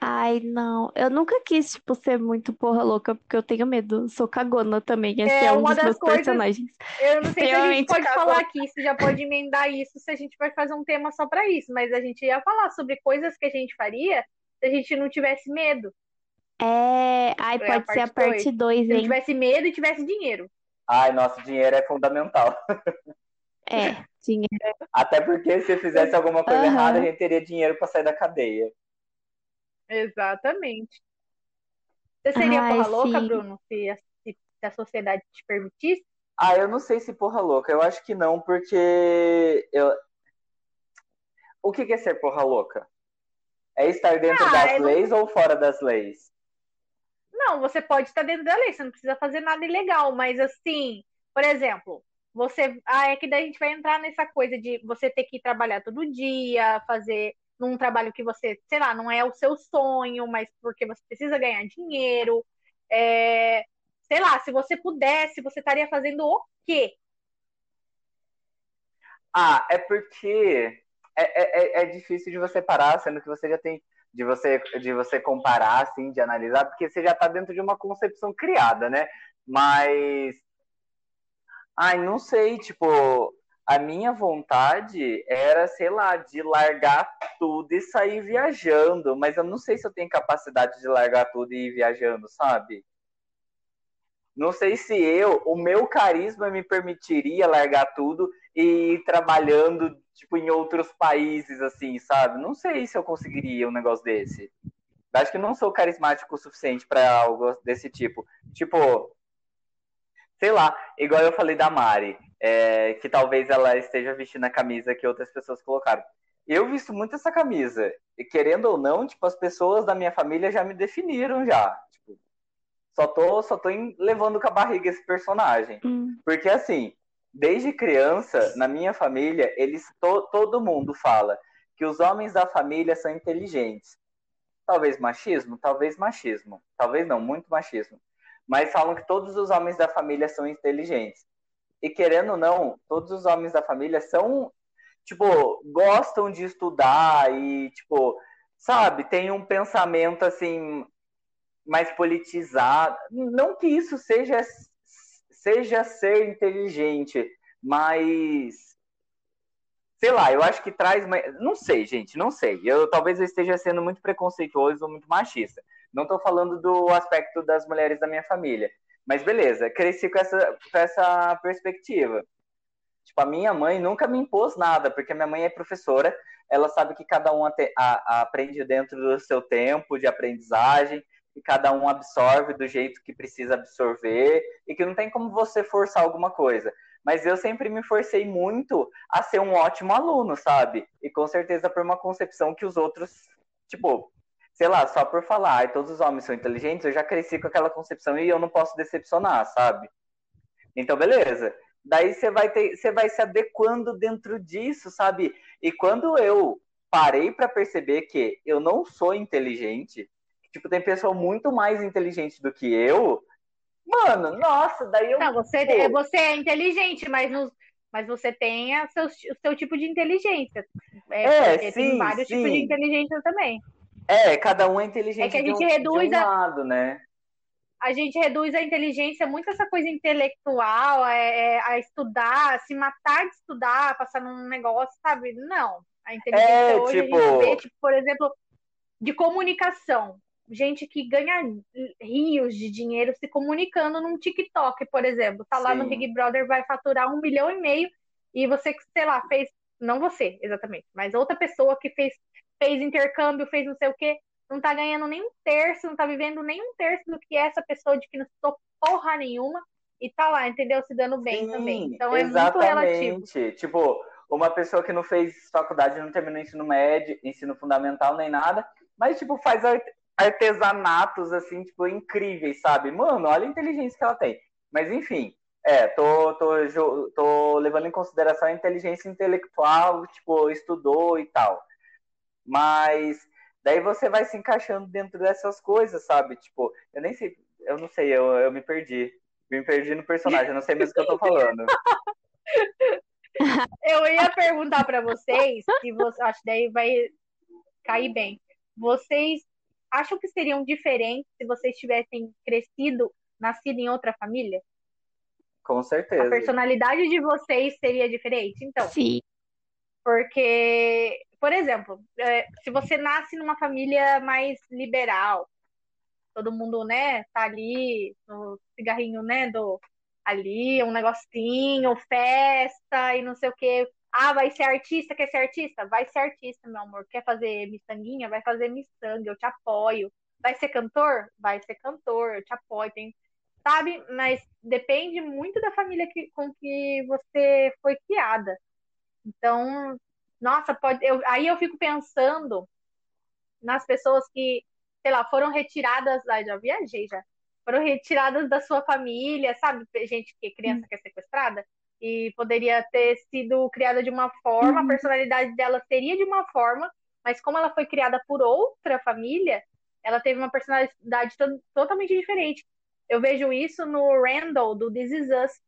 Ai, não. Eu nunca quis, tipo, ser muito porra louca, porque eu tenho medo. Sou cagona também. Esse é, é um dos meus coisas, personagens. Eu não sei se a gente pode cagona. falar aqui, se já pode emendar isso, se a gente vai fazer um tema só pra isso. Mas a gente ia falar sobre coisas que a gente faria se a gente não tivesse medo. É. Ai, é pode a ser a parte 2, hein? Se não tivesse medo e tivesse dinheiro. Ai, nosso dinheiro é fundamental. É, dinheiro. Até porque se fizesse alguma coisa uhum. errada, a gente teria dinheiro para sair da cadeia. Exatamente. Você seria Ai, porra louca, Bruno, se a, se a sociedade te permitisse? Ah, eu não sei se porra louca. Eu acho que não, porque eu... o que é ser porra louca? É estar dentro ah, das leis não... ou fora das leis? Não, você pode estar dentro da lei, você não precisa fazer nada ilegal, mas assim, por exemplo, você. Ah, é que daí a gente vai entrar nessa coisa de você ter que trabalhar todo dia, fazer num trabalho que você, sei lá, não é o seu sonho, mas porque você precisa ganhar dinheiro. É, sei lá, se você pudesse, você estaria fazendo o quê? Ah, é porque é, é, é difícil de você parar, sendo que você já tem de você de você comparar, assim, de analisar, porque você já está dentro de uma concepção criada, né? Mas, ai, não sei, tipo, a minha vontade era, sei lá, de largar tudo e sair viajando, mas eu não sei se eu tenho capacidade de largar tudo e ir viajando, sabe? Não sei se eu, o meu carisma me permitiria largar tudo e ir trabalhando, tipo, em outros países, assim, sabe? Não sei se eu conseguiria um negócio desse. Acho que não sou carismático o suficiente para algo desse tipo. Tipo, sei lá, igual eu falei da Mari é, que talvez ela esteja vestindo a camisa que outras pessoas colocaram. Eu visto muito essa camisa, e querendo ou não, tipo, as pessoas da minha família já me definiram já. Tipo, só tô, só tô levando com a barriga esse personagem. Hum. Porque assim, desde criança, na minha família, eles to, todo mundo fala que os homens da família são inteligentes. Talvez machismo, talvez machismo, talvez não, muito machismo. Mas falam que todos os homens da família são inteligentes. E querendo ou não, todos os homens da família são, tipo, gostam de estudar e, tipo, sabe, tem um pensamento assim mais politizado. Não que isso seja seja ser inteligente, mas sei lá, eu acho que traz, não sei, gente, não sei. Eu talvez eu esteja sendo muito preconceituoso ou muito machista. Não estou falando do aspecto das mulheres da minha família, mas beleza, cresci com essa, com essa perspectiva. Tipo, a minha mãe nunca me impôs nada, porque minha mãe é professora, ela sabe que cada um a, a, aprende dentro do seu tempo de aprendizagem, e cada um absorve do jeito que precisa absorver, e que não tem como você forçar alguma coisa. Mas eu sempre me forcei muito a ser um ótimo aluno, sabe? E com certeza por uma concepção que os outros, tipo, sei lá, só por falar, e todos os homens são inteligentes, eu já cresci com aquela concepção e eu não posso decepcionar, sabe? Então, beleza. Daí você vai ter, você vai se adequando dentro disso, sabe? E quando eu parei para perceber que eu não sou inteligente, tipo, tem pessoa muito mais inteligente do que eu, mano, nossa, daí eu. Não, você, é, você é inteligente, mas nos, mas você tem a seu, o seu tipo de inteligência. É, é sim, tem vários sim. tipos de inteligência também. É, cada um é inteligente é que a gente um, reduz um a... lado, né? A gente reduz a inteligência muito essa coisa intelectual, é, é, a estudar, a se matar de estudar, passar num negócio, sabe? Não. A inteligência é, hoje tipo... a gente vê, tipo, por exemplo, de comunicação. Gente que ganha rios de dinheiro se comunicando num TikTok, por exemplo. Tá lá Sim. no Big Brother, vai faturar um milhão e meio, e você, sei lá, fez. Não você, exatamente, mas outra pessoa que fez fez intercâmbio, fez não sei o quê, não tá ganhando nem um terço, não tá vivendo nem um terço do que essa pessoa de que não estudou porra nenhuma e tá lá, entendeu? Se dando bem Sim, também. Então é muito relativo. Tipo, uma pessoa que não fez faculdade, não terminou ensino médio, ensino fundamental, nem nada, mas, tipo, faz artesanatos, assim, tipo, incríveis, sabe? Mano, olha a inteligência que ela tem. Mas, enfim, é, tô, tô, tô levando em consideração a inteligência intelectual, tipo, estudou e tal. Mas daí você vai se encaixando dentro dessas coisas, sabe? Tipo, eu nem sei, eu não sei, eu, eu me perdi. Me perdi no personagem, eu não sei mesmo o que eu tô falando. Eu ia perguntar para vocês, se você, acho que daí vai cair bem. Vocês acham que seriam diferentes se vocês tivessem crescido, nascido em outra família? Com certeza. A personalidade de vocês seria diferente? Então. Sim. Porque, por exemplo, é, se você nasce numa família mais liberal, todo mundo, né, tá ali no cigarrinho, né, do ali, um negocinho, festa e não sei o quê. Ah, vai ser artista, quer ser artista? Vai ser artista, meu amor. Quer fazer miçanguinha? Vai fazer miçanga, eu te apoio. Vai ser cantor? Vai ser cantor, eu te apoio. Tem, sabe? Mas depende muito da família que, com que você foi criada. Então, nossa, pode. Eu, aí eu fico pensando nas pessoas que, sei lá, foram retiradas. Ah, já viajei já foram retiradas da sua família, sabe? Gente que criança que é sequestrada e poderia ter sido criada de uma forma, a uhum. personalidade dela seria de uma forma, mas como ela foi criada por outra família, ela teve uma personalidade to totalmente diferente. Eu vejo isso no Randall do This Is Us.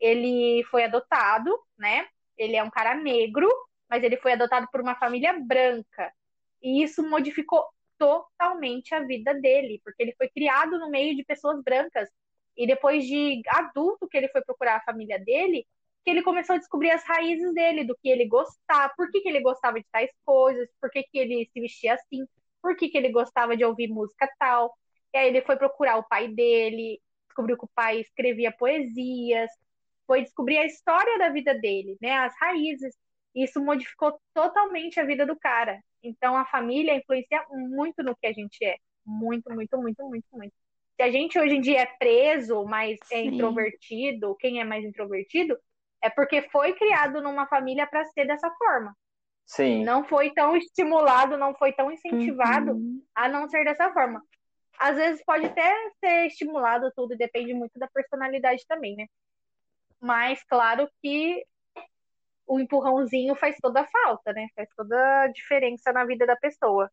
Ele foi adotado, né? Ele é um cara negro, mas ele foi adotado por uma família branca. E isso modificou totalmente a vida dele, porque ele foi criado no meio de pessoas brancas. E depois de adulto que ele foi procurar a família dele, que ele começou a descobrir as raízes dele, do que ele gostava, por que, que ele gostava de tais coisas, por que, que ele se vestia assim, por que, que ele gostava de ouvir música tal. E aí ele foi procurar o pai dele, descobriu que o pai escrevia poesias, foi descobrir a história da vida dele, né, as raízes. Isso modificou totalmente a vida do cara. Então a família influencia muito no que a gente é. Muito, muito, muito, muito, muito. Se a gente hoje em dia é preso, mas é Sim. introvertido, quem é mais introvertido, é porque foi criado numa família para ser dessa forma. Sim. Não foi tão estimulado, não foi tão incentivado uhum. a não ser dessa forma. Às vezes pode até ser estimulado tudo, depende muito da personalidade também, né? Mas claro que o empurrãozinho faz toda a falta, né? Faz toda a diferença na vida da pessoa.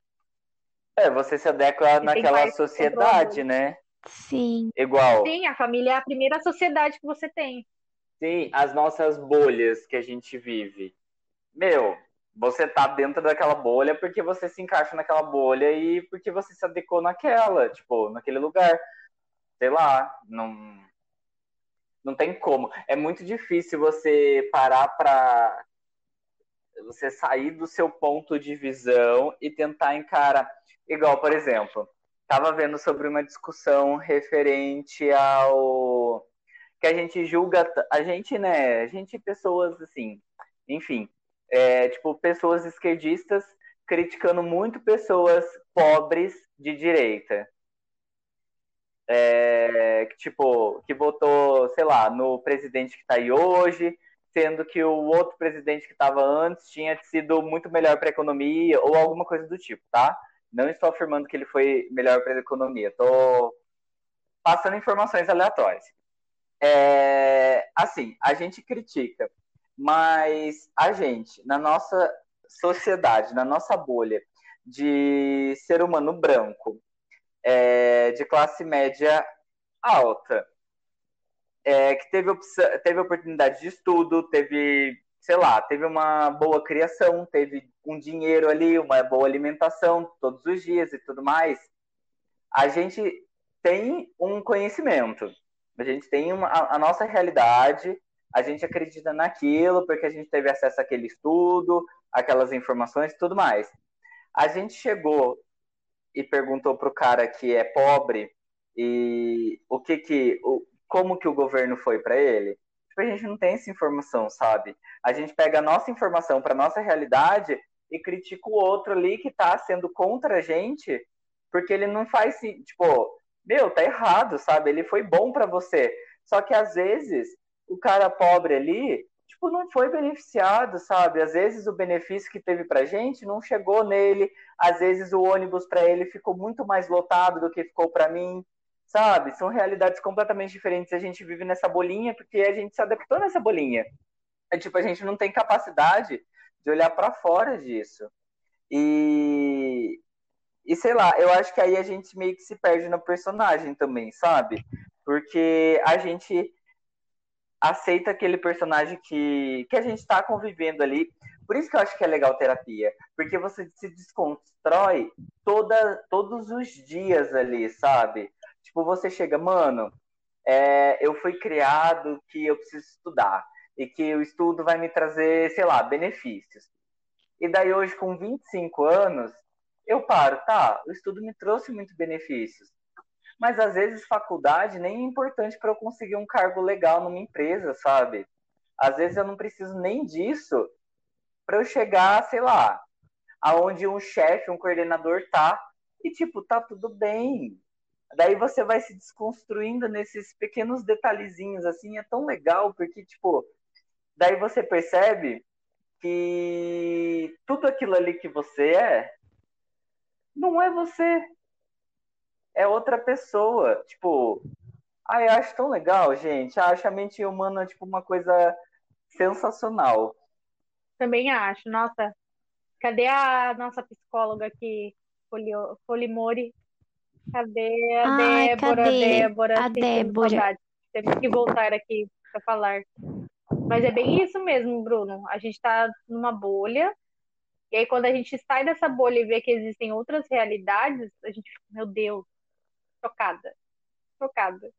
É, você se adequa e naquela sociedade, né? Sim. Igual. Sim, a família é a primeira sociedade que você tem. Sim, as nossas bolhas que a gente vive. Meu, você tá dentro daquela bolha porque você se encaixa naquela bolha e porque você se adequou naquela, tipo, naquele lugar. Sei lá, não não tem como. É muito difícil você parar para você sair do seu ponto de visão e tentar encarar. Igual, por exemplo, estava vendo sobre uma discussão referente ao que a gente julga, a gente, né, a gente pessoas assim, enfim, é, tipo pessoas esquerdistas criticando muito pessoas pobres de direita é, tipo, que votou, sei lá, no presidente que está aí hoje, sendo que o outro presidente que estava antes tinha sido muito melhor para a economia ou alguma coisa do tipo, tá? Não estou afirmando que ele foi melhor para a economia, estou passando informações aleatórias. É, assim, a gente critica, mas a gente, na nossa sociedade, na nossa bolha de ser humano branco, é, de classe média alta, é, que teve, teve oportunidade de estudo, teve, sei lá, teve uma boa criação, teve um dinheiro ali, uma boa alimentação todos os dias e tudo mais, a gente tem um conhecimento, a gente tem uma, a, a nossa realidade, a gente acredita naquilo porque a gente teve acesso àquele estudo, aquelas informações e tudo mais. A gente chegou e perguntou pro cara que é pobre e o que que o, como que o governo foi para ele? Tipo, a gente não tem essa informação sabe? A gente pega a nossa informação para nossa realidade e critica o outro ali que tá sendo contra a gente porque ele não faz tipo meu tá errado sabe? Ele foi bom para você. Só que às vezes o cara pobre ali tipo, não foi beneficiado, sabe? Às vezes o benefício que teve pra gente não chegou nele, às vezes o ônibus para ele ficou muito mais lotado do que ficou para mim, sabe? São realidades completamente diferentes. A gente vive nessa bolinha porque a gente se adaptou nessa bolinha. É tipo, a gente não tem capacidade de olhar para fora disso. E e sei lá, eu acho que aí a gente meio que se perde no personagem também, sabe? Porque a gente aceita aquele personagem que, que a gente está convivendo ali. Por isso que eu acho que é legal terapia, porque você se desconstrói toda, todos os dias ali, sabe? Tipo, você chega, mano, é, eu fui criado que eu preciso estudar e que o estudo vai me trazer, sei lá, benefícios. E daí hoje, com 25 anos, eu paro, tá, o estudo me trouxe muitos benefícios. Mas às vezes faculdade nem é importante para eu conseguir um cargo legal numa empresa, sabe? Às vezes eu não preciso nem disso para eu chegar, sei lá, aonde um chefe, um coordenador tá e tipo, tá tudo bem. Daí você vai se desconstruindo nesses pequenos detalhezinhos assim, é tão legal porque tipo, daí você percebe que tudo aquilo ali que você é não é você. É outra pessoa. Tipo, ah, eu acho tão legal, gente. Eu acho a mente humana tipo uma coisa sensacional. Também acho. Nossa, cadê a nossa psicóloga aqui, Folimori? Cadê a Ai, Débora? cadê Débora, a Débora? Temos que voltar aqui para falar. Mas é bem isso mesmo, Bruno. A gente está numa bolha, e aí quando a gente sai dessa bolha e vê que existem outras realidades, a gente fica, meu Deus, chocada, chocada.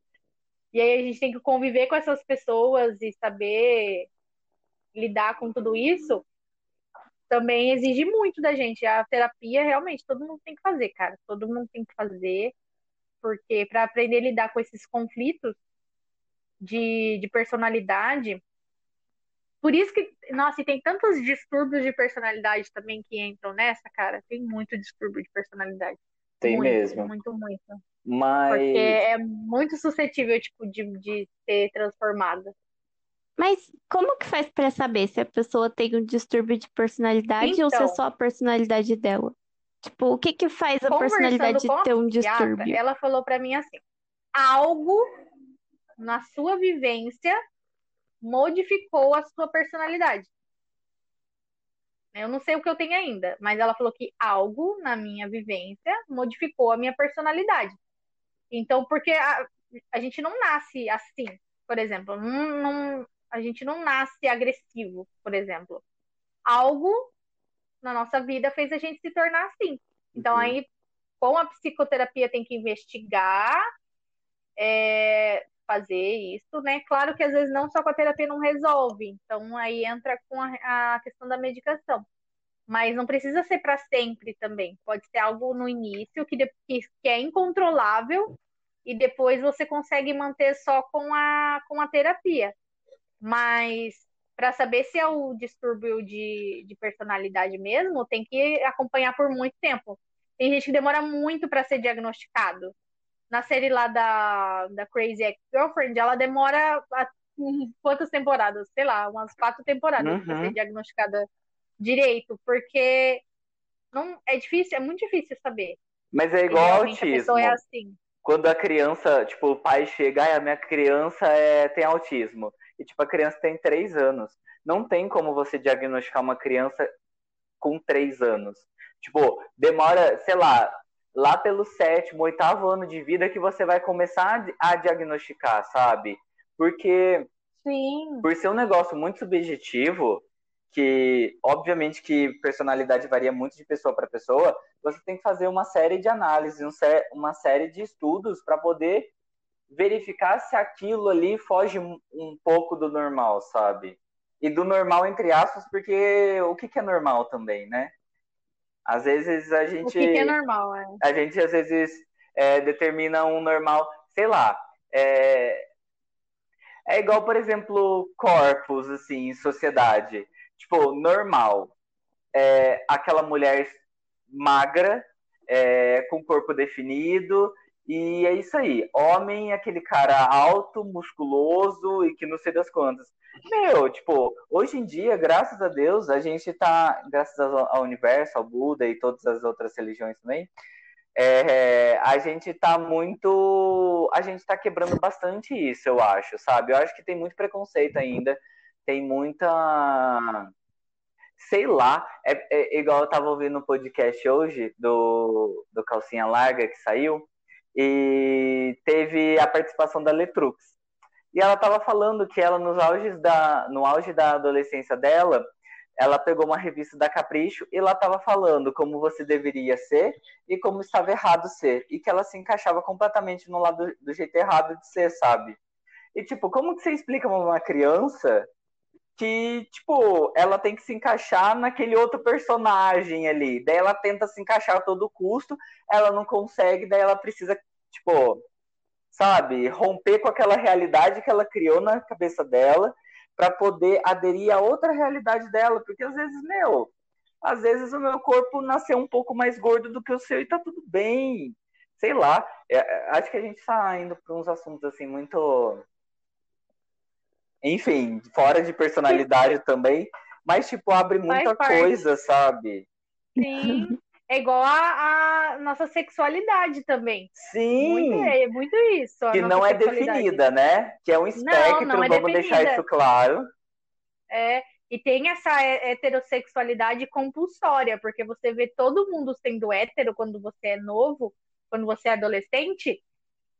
E aí a gente tem que conviver com essas pessoas e saber lidar com tudo isso. Também exige muito da gente. A terapia, realmente, todo mundo tem que fazer, cara. Todo mundo tem que fazer, porque para aprender a lidar com esses conflitos de, de personalidade, por isso que, nossa, e tem tantos distúrbios de personalidade também que entram nessa, cara. Tem muito distúrbio de personalidade. Tem muito, mesmo. Muito, muito. Mas. Porque é muito suscetível, tipo, de, de ser transformada. Mas como que faz pra saber se a pessoa tem um distúrbio de personalidade ou se é Então. só a personalidade dela? Tipo, o que que faz a personalidade a ter um distúrbio? ela falou pra mim assim: algo na sua vivência modificou a sua personalidade. Eu não sei o que eu tenho ainda, mas ela falou que algo na minha vivência modificou a minha personalidade. Então, porque a, a gente não nasce assim, por exemplo, não, não- a gente não nasce agressivo, por exemplo. Algo na nossa vida fez a gente se tornar assim. Então, Uhum. aí, com a psicoterapia, tem que investigar, é, fazer isso, né? Claro que às vezes não só com a terapia não resolve. Então, aí entra com a, a questão da medicação. Mas não precisa ser para sempre também. Pode ser algo no início que, de- que, que é incontrolável e depois você consegue manter só com a, com a terapia. Mas para saber se é o distúrbio de, de personalidade mesmo, tem que acompanhar por muito tempo. Tem gente que demora muito para ser diagnosticado. Na série lá da, da Crazy Ex-Girlfriend, ela demora a- quantas temporadas? Sei lá, umas quatro temporadas para Uhum. ser diagnosticada direito, porque não é difícil, é muito difícil saber. Mas é E igual realmente a autismo. pessoa é assim. Quando a criança, tipo, o pai chega, ai, a minha criança é, tem autismo. E, tipo, a criança tem três anos. Não tem como você diagnosticar uma criança com três anos. Tipo, demora, sei lá, lá pelo sétimo, oitavo ano de vida que você vai começar a, a diagnosticar, sabe? Porque Sim. por ser um negócio muito subjetivo, que obviamente que personalidade varia muito de pessoa para pessoa, você tem que fazer uma série de análises, um uma série de estudos para poder verificar se aquilo ali foge um, pouco do normal, sabe? E do normal entre aspas, porque o que, que é normal também, né? Às vezes a O gente que, que é normal, é. a gente às vezes é, determina um normal, sei lá, é, é igual, por exemplo, corpos, assim, em sociedade. Tipo, normal. É aquela mulher magra, é, com corpo definido, e é isso aí. Homem é aquele cara alto, musculoso e que não sei das quantas. Meu, tipo, hoje em dia, graças a Deus, a gente tá, graças ao universo, ao Buda e todas as outras religiões também, é, a gente tá muito. A gente tá quebrando bastante isso, eu acho, sabe? Eu acho que tem muito preconceito ainda, tem muita. Sei lá, é, é igual eu tava ouvindo um podcast hoje do, do Calcinha Larga que saiu, e teve a participação da Letrux. E ela estava falando que ela, nos auges da, no auge da adolescência dela, ela pegou uma revista da Capricho e lá estava falando como você deveria ser e como estava errado ser. E que ela se encaixava completamente no lado do jeito errado de ser, sabe? E, tipo, como que você explica pra uma criança que, tipo, ela tem que se encaixar naquele outro personagem ali. Daí ela tenta se encaixar a todo custo, ela não consegue, daí ela precisa, tipo, sabe, romper com aquela realidade que ela criou na cabeça dela para poder aderir a outra realidade dela, porque às vezes, meu, às vezes o meu corpo nasceu um pouco mais gordo do que o seu e tá tudo bem. Sei lá, é, é acho que a gente tá indo para uns assuntos assim muito enfim, fora de personalidade também, mas tipo abre muita coisa, sabe? Sim. É igual a, a, nossa sexualidade também. Sim. Muito, é muito isso. Que não é definida, né? Que é um espectro, não, não é vamos definida. deixar isso claro. É, e tem essa heterossexualidade compulsória, porque você vê todo mundo sendo hétero quando você é novo, quando você é adolescente,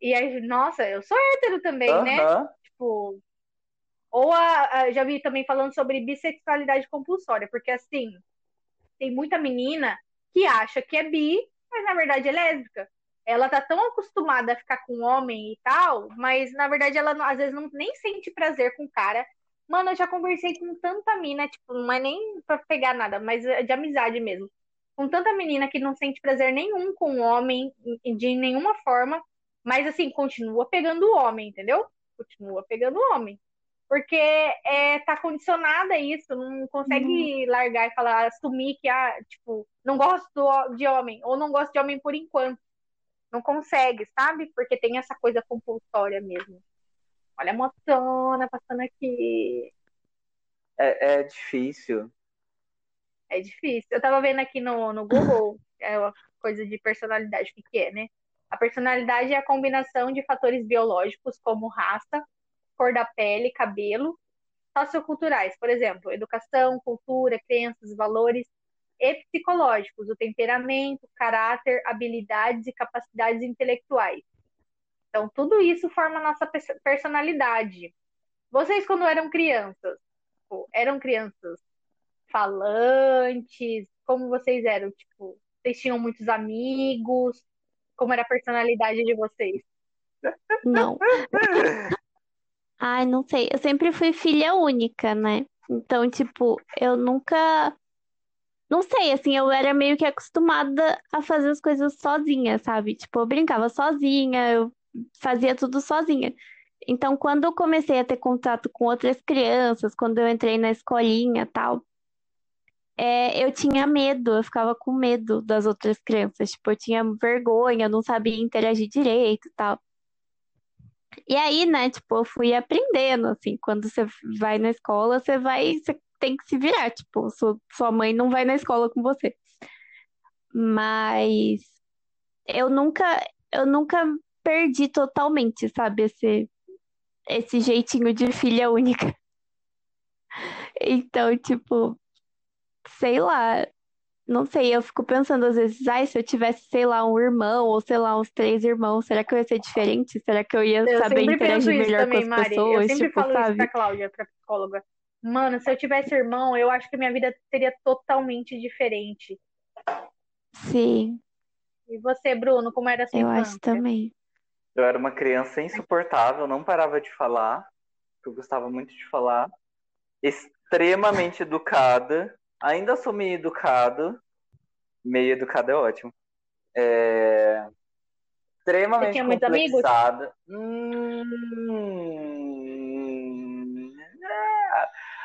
e aí, nossa, eu sou hétero também, né? Tipo, ou a, a, já vi também falando sobre bissexualidade compulsória, porque assim, tem muita menina que acha que é bi, mas na verdade é lésbica. Ela tá tão acostumada a ficar com homem e tal, mas na verdade ela às vezes não, nem sente prazer com o cara. Mano, eu já conversei com tanta mina, tipo, não é nem pra pegar nada, mas é de amizade mesmo. Com tanta menina que não sente prazer nenhum com o homem, de nenhuma forma, mas assim, continua pegando o homem, entendeu? Continua pegando o homem porque é, tá condicionada a isso, não consegue uhum. largar e falar, assumir que, ah, tipo, não gosto de homem, ou não gosto de homem por enquanto. Não consegue, sabe? Porque tem essa coisa compulsória mesmo. Olha a motona passando aqui. É, é difícil. É difícil. Eu tava vendo aqui no, no Google, é uma coisa de personalidade, o que, que é, né? A personalidade é a combinação de fatores biológicos, como raça, cor da pele, cabelo, socioculturais, por exemplo, educação, cultura, crenças, valores, e psicológicos, o temperamento, caráter, habilidades e capacidades intelectuais. Então, tudo isso forma a nossa personalidade. Vocês, quando eram crianças, eram crianças falantes? Como vocês eram? Tipo, vocês tinham muitos amigos? Como era a personalidade de vocês? Não. Ai, não sei. Eu sempre fui filha única, né? Então, tipo, eu nunca. Não sei, assim, eu era meio que acostumada a fazer as coisas sozinha, sabe? Tipo, eu brincava sozinha, eu fazia tudo sozinha. Então, quando eu comecei a ter contato com outras crianças, quando eu entrei na escolinha tal, é, eu tinha medo, eu ficava com medo das outras crianças. Tipo, eu tinha vergonha, eu não sabia interagir direito tal. E aí, né, tipo, eu fui aprendendo, assim, quando você vai na escola, você vai, você tem que se virar, tipo, sua, sua mãe não vai na escola com você. Mas eu nunca, eu nunca perdi totalmente, sabe, esse, esse jeitinho de filha única. Então, tipo, sei lá, não sei, eu fico pensando às vezes, ai, se eu tivesse, sei lá, um irmão ou sei lá, uns três irmãos, será que eu ia ser diferente? Será que eu ia eu saber interagir melhor também, com as Mari. pessoas? Eu sempre tipo, falo sabe? isso pra Cláudia, pra psicóloga. Mano, se eu tivesse irmão, eu acho que minha vida seria totalmente diferente. Sim. E você, Bruno, como era a sua Eu infância? acho também. Eu era uma criança insuportável, não parava de falar, eu gostava muito de falar, extremamente educada, Ainda sou meio educado. Meio educado é ótimo. É... Extremamente Você? Hum...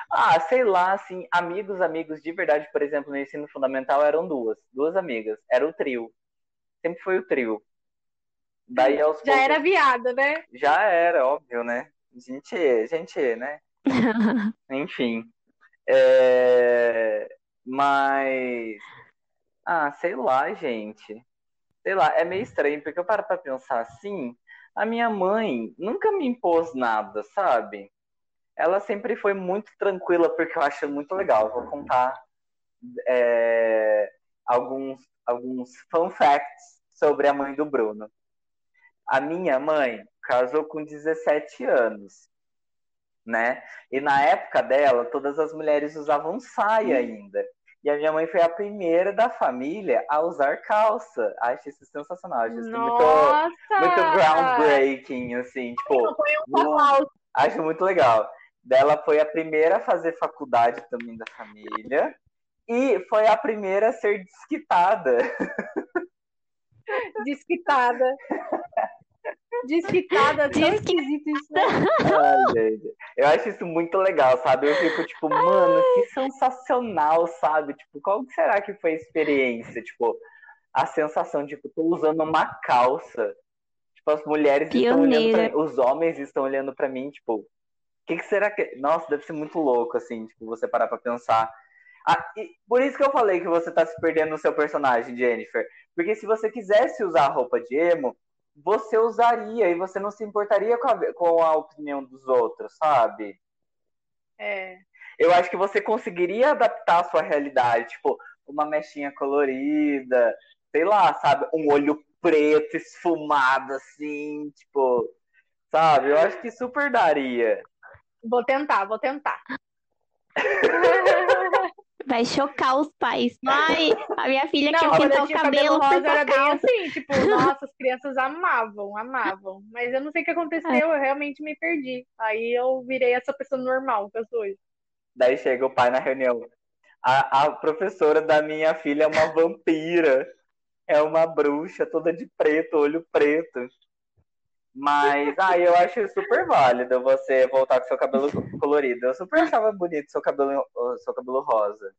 Ah, sei lá, assim, amigos, amigos de verdade, por exemplo, no ensino fundamental eram duas, duas amigas, era o trio. Sempre foi o trio. Daí aos Já poucos... era viado, né? Já era, óbvio, né? Gente, gente, né? Enfim. É... Mas. Ah, sei lá, gente. Sei lá, é meio estranho, porque eu paro pra pensar assim. A minha mãe nunca me impôs nada, sabe? Ela sempre foi muito tranquila, porque eu acho muito legal. Vou contar é, alguns, alguns fun facts sobre a mãe do Bruno. A minha mãe casou com 17 anos. Né? E na época dela, todas as mulheres usavam saia Hum. ainda. E a minha mãe foi a primeira da família a usar calça. Acho isso sensacional. Acho isso muito, Nossa! muito groundbreaking, assim, tipo, um aplauso. acho muito legal. Dela foi a primeira a fazer faculdade também da família. E foi a primeira a ser desquitada. Desquitada. Desquitada, tão esquisito isso, né? Ai, gente. Eu acho isso muito legal, sabe? Eu fico tipo, mano, que sensacional, sabe? Tipo, qual que será que foi a experiência? Tipo, a sensação de, tipo, tô usando uma calça. Tipo, as mulheres estão olhando pra Pioneira. mim, os homens estão olhando pra mim, tipo, o que, que será que. Nossa, deve ser muito louco, assim, tipo, você parar pra pensar. Ah, e por isso que eu falei que você tá se perdendo no seu personagem, Jennifer. Porque se você quisesse usar roupa de emo, você usaria e você não se importaria com a, com a opinião dos outros, sabe? É. Eu acho que você conseguiria adaptar a sua realidade, tipo, uma mechinha colorida, sei lá, sabe, um olho preto esfumado assim, tipo, sabe? Eu acho que super daria. Vou tentar, vou tentar. Vai chocar os pais. Ai, a minha filha Não, quer pintar eu o cabelo, cabelo rosa era bem assim, tipo, nossa, as crianças amavam, amavam. Mas eu não sei o que aconteceu, eu realmente me perdi. Aí eu virei essa pessoa normal que eu sou hoje. Daí chega o pai na reunião. A, a professora da minha filha é uma vampira. É uma bruxa toda de preto, olho preto. Mas, ah, eu acho super válido você voltar com seu cabelo colorido. Eu super achava bonito seu cabelo, seu cabelo rosa.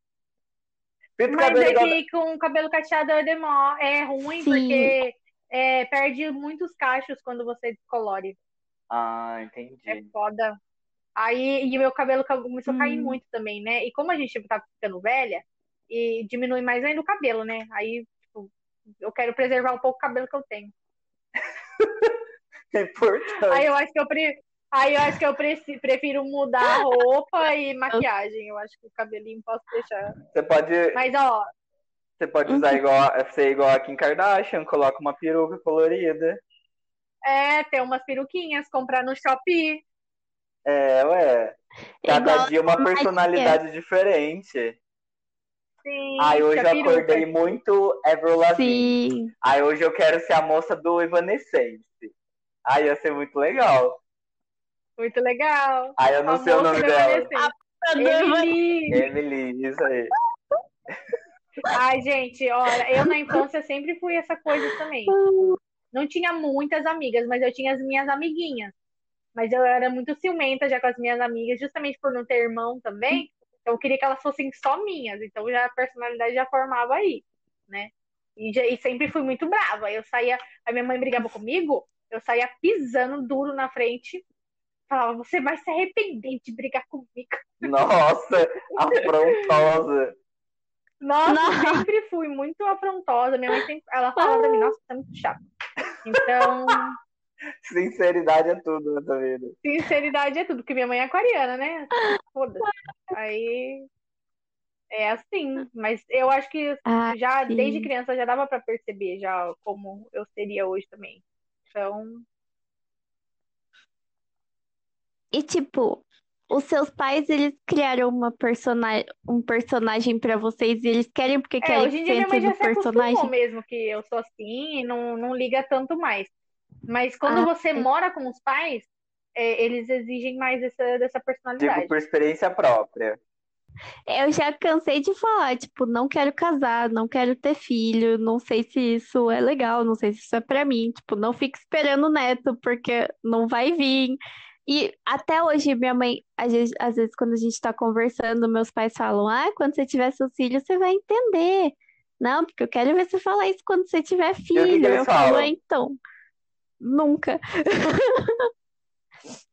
Pinta o Mas cabelo é igual- que com o cabelo cacheado é, demo- é ruim Sim. porque é, perde muitos cachos quando você descolore. Ah, É entendi. foda. Aí, e meu cabelo ca- começou a cair Hum. muito também, né? E como a gente tá ficando velha, e diminui mais ainda o cabelo, né? Aí, tipo, eu quero preservar um pouco o cabelo que eu tenho. É importante. Aí eu acho que eu, pre... Aí eu acho que eu preci- prefiro mudar a roupa e maquiagem. Eu acho que o cabelinho posso deixar. Você pode, Mas, ó, você pode usar igual, ser igual a Kim Kardashian, coloca uma peruca colorida. é, tem umas peruquinhas, comprar no Shopee. É, ué. Cada Igual dia uma personalidade diferente. Sim, Aí hoje eu acordei muito Avril Lavigne. Sim. Aí hoje eu quero ser a moça do Evanescence. Aí ia ser muito legal. Muito legal. Aí eu não A sei o nome dela. Evanescence. Emily. Emily, isso aí. Ai, gente, olha, eu na infância sempre fui essa coisa também. Não tinha muitas amigas, mas eu tinha as minhas amiguinhas. Mas eu era muito ciumenta já com as minhas amigas, justamente por não ter irmão também. Então eu queria que elas fossem só minhas. Então já a personalidade já formava aí, né? E, já- e sempre fui muito brava. Eu saía, a minha mãe brigava comigo, eu saía pisando duro na frente. Falava, você vai se arrepender de brigar comigo. Nossa, afrontosa. Nossa, Não. sempre fui muito afrontosa. Minha mãe sempre, ela falava pra mim, nossa, você é muito chata. Então, Sinceridade é tudo nessa vida. sinceridade é tudo, porque minha mãe é aquariana, né? Foda-se. Aí é assim, mas eu acho que Ah, já sim. desde criança já dava pra perceber já como eu seria hoje também. Então, E tipo, os seus pais, eles criaram uma persona... um personagem pra vocês e eles querem porque é, querem hoje em que dia minha mãe já se personagem. mesmo que eu sou assim e não, não liga tanto mais. Mas quando Ah, você sim. mora com os pais, é, eles exigem mais dessa, dessa personalidade. Digo por experiência própria. Eu já cansei de falar, tipo, não quero casar, não quero ter filho, não sei se isso é legal, não sei se isso é pra mim, tipo, não fique esperando neto, porque não vai vir. E até hoje, minha mãe, às vezes, às vezes quando a gente tá conversando, meus pais falam, ah, quando você tiver seus filhos, você vai entender. Não, porque eu quero ver você falar isso quando você tiver filho. Eu falo? "Ah, então, nunca.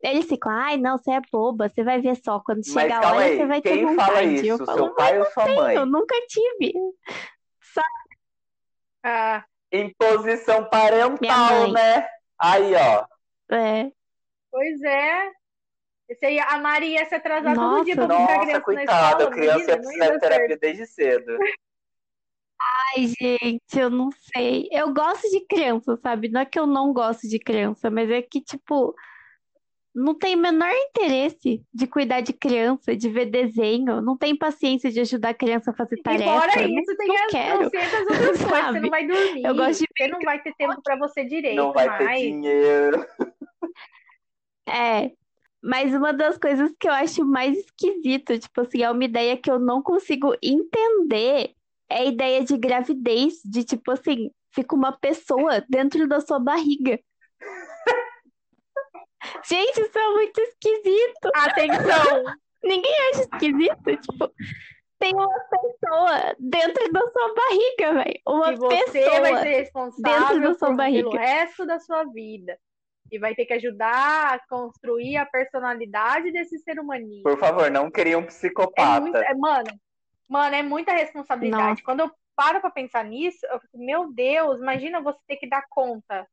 Eles ficam, ai, não, você é boba, você vai ver só, quando chegar a calma hora, aí, você vai ter quem fala vontade. Eu isso? falo, Seu pai ou sua mãe? eu nunca tive. Ah, Imposição parental, né? Aí, ó. É. pois é. Esse aí, a Maria ia se atrasar todo dia pra Nossa. buscar a Nossa, criança na coitada, escola, a criança ia precisar de certo. terapia desde cedo. Ai, gente, eu não sei. Eu gosto de criança, sabe? Não é que eu não gosto de criança, mas é que, tipo, não tem o menor interesse de cuidar de criança, de ver desenho, não tem paciência de ajudar a criança a fazer tarefa. E fora não- isso, tem não as quero. outras coisas. Você Sabe? não vai dormir, Eu gosto de você não vai ter tempo pra você direito Não vai ter mais. dinheiro. É, mas uma das coisas que eu acho mais esquisito, tipo assim, é uma ideia que eu não consigo entender, é a ideia de gravidez, de tipo assim, fica uma pessoa dentro da sua barriga. Gente, isso é muito esquisito. Atenção! Ninguém acha esquisito? Tipo, tem uma pessoa dentro da sua barriga, velho. Uma E você pessoa. vai ser dentro responsável da sua barriga. pelo resto da sua vida. E vai ter que ajudar a construir a personalidade desse ser humaninho. Por favor, não queria um É psicopata. muito, é, mano, mano, é muita responsabilidade. Nossa. Quando eu paro pra pensar nisso, eu fico, meu Deus, imagina você ter que dar conta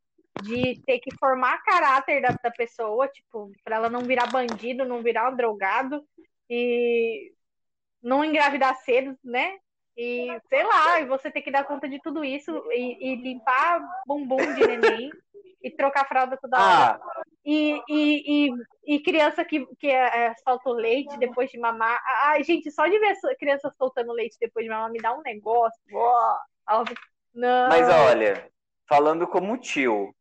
de ter que formar caráter da, da pessoa, tipo, pra ela não virar bandido, não virar um drogado e não engravidar cedo, né? E sei lá, e você ter que dar conta de tudo isso e, e limpar bumbum de neném e trocar fralda toda hora. Ah, E, e, e, e criança que, que é, solta o leite depois de mamar. Ai, gente, só de ver criança soltando leite depois de mamar me dá um negócio. Ó, Não. mas olha, falando como tio,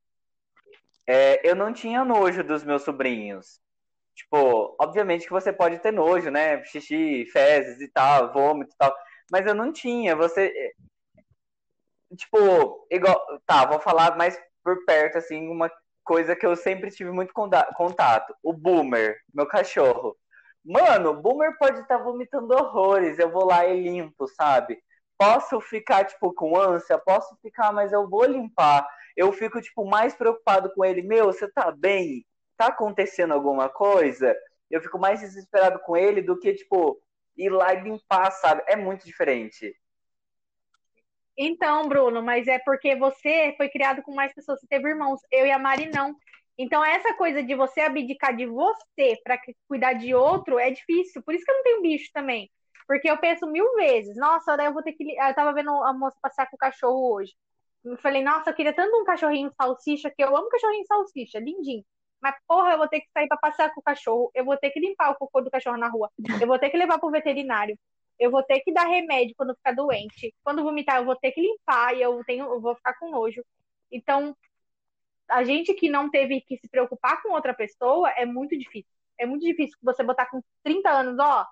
é, eu não tinha nojo dos meus sobrinhos. Tipo, obviamente que você pode ter nojo, né? Xixi, fezes e tal, vômito e tal. Mas eu não tinha. Você. Tipo, igual. Tá, vou falar mais por perto, assim, uma coisa que eu sempre tive muito contato. O Boomer, meu cachorro. Mano, o Boomer pode estar vomitando horrores. Eu vou lá e limpo, sabe? Posso ficar, tipo, com ânsia? Posso ficar, mas eu vou limpar. Eu fico, tipo, mais preocupado com ele. Meu, você tá bem? Tá acontecendo alguma coisa? Eu fico mais desesperado com ele do que, tipo, ir lá e limpar, sabe? É muito diferente. Então, Bruno, mas é porque você foi criado com mais pessoas, você teve irmãos, eu e a Mari não. Então, essa coisa de você abdicar de você para cuidar de outro é difícil. Por isso que eu não tenho bicho também. Porque eu penso mil vezes, nossa, daí eu vou ter que. li- Eu tava vendo a moça passear com o cachorro hoje. Eu falei, nossa, eu queria tanto um cachorrinho salsicha, que eu amo cachorrinho salsicha, lindinho. Mas, porra, eu vou ter que sair pra passear com o cachorro, eu vou ter que limpar o cocô do cachorro na rua, eu vou ter que levar pro veterinário, eu vou ter que dar remédio quando ficar doente. Quando vomitar, eu vou ter que limpar e eu tenho, eu vou ficar com nojo. Então, a gente que não teve que se preocupar com outra pessoa é muito difícil. É muito difícil você botar com 30 anos, ó,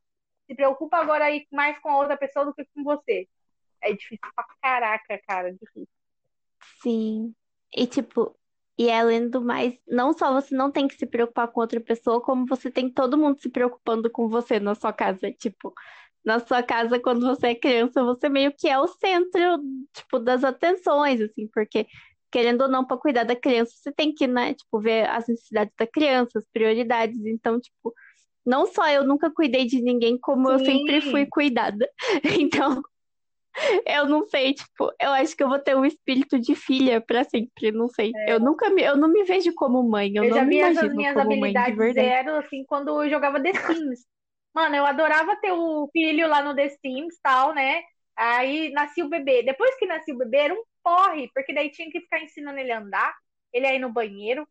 se preocupa agora aí mais com a outra pessoa do que com você. É difícil pra caraca, cara, difícil. Sim. E tipo, e além do mais, não só você não tem que se preocupar com outra pessoa, como você tem todo mundo se preocupando com você na sua casa. Tipo, na sua casa, quando você é criança, você meio que é o centro, tipo, das atenções, assim, porque querendo ou não, para cuidar da criança, você tem que, né, tipo, ver as necessidades da criança, as prioridades. Então, tipo, não só eu nunca cuidei de ninguém, como eu sempre Sim. fui cuidada. Então, eu não sei, tipo, eu acho que eu vou ter um espírito de filha pra sempre, não sei. Eu nunca me, eu não me vejo como mãe, eu Eu não já me imagino minhas como mãe de habilidades verdade. zero, assim, quando eu jogava The Sims. Mano, eu adorava ter o filho lá no The Sims tal, né? Aí nascia o bebê. Depois que nascia o bebê, era um porre, porque daí tinha que ficar ensinando ele a andar, ele a ir no banheiro,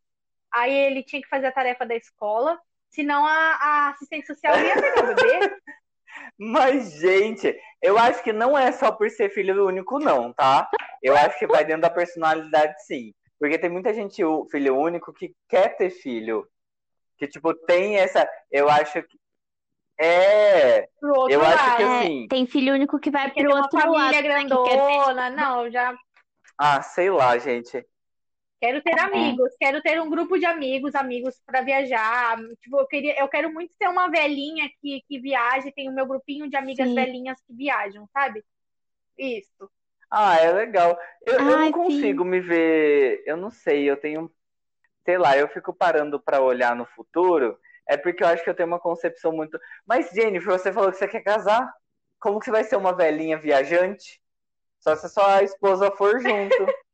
aí ele tinha que fazer a tarefa da escola, senão a, a assistente social ia pegar o bebê. Mas, gente, eu acho que não é só por ser filho único, não, tá? Eu acho que vai dentro da personalidade, sim. Porque tem muita gente, filho único, que quer ter filho. Que, tipo, tem essa. Eu acho que. É. Pro outro Eu acho lado. que É, assim. tem filho único que vai pro uma outro família lado, que quer ter grandona, não, já Ah, sei lá, gente. Quero ter amigos, quero ter um grupo de amigos, amigos para viajar. Tipo, eu queria, eu quero muito ser uma velhinha que, que viaja, e tem o meu grupinho de amigas Sim. velhinhas que viajam, sabe? Isso. Ah, é legal. Eu, eu Ai, não consigo me ver. Eu não sei, eu tenho. Sei lá, eu fico parando pra olhar no futuro. É porque eu acho que eu tenho uma concepção muito. Mas, Jennifer, você falou que você quer casar? Como que você vai ser uma velhinha viajante? Só se a sua esposa for junto.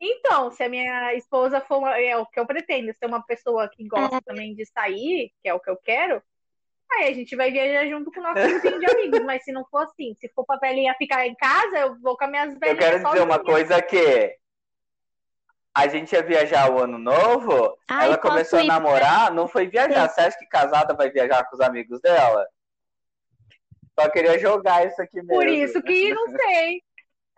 Então, se a minha esposa for uma, é o que eu pretendo, ser uma pessoa que gosta também de sair, que é o que eu quero, aí a gente vai viajar junto com o nosso grupinho de amigos. Mas se não for assim, se for pra velhinha ficar em casa, eu vou com as minhas Eu velhinhas quero dizer uma coisa que a gente ia viajar o ano novo, Ai, ela começou a namorar, não foi viajar. Você acha que casada vai viajar com os amigos dela? Só queria jogar isso aqui mesmo. Por isso que não sei.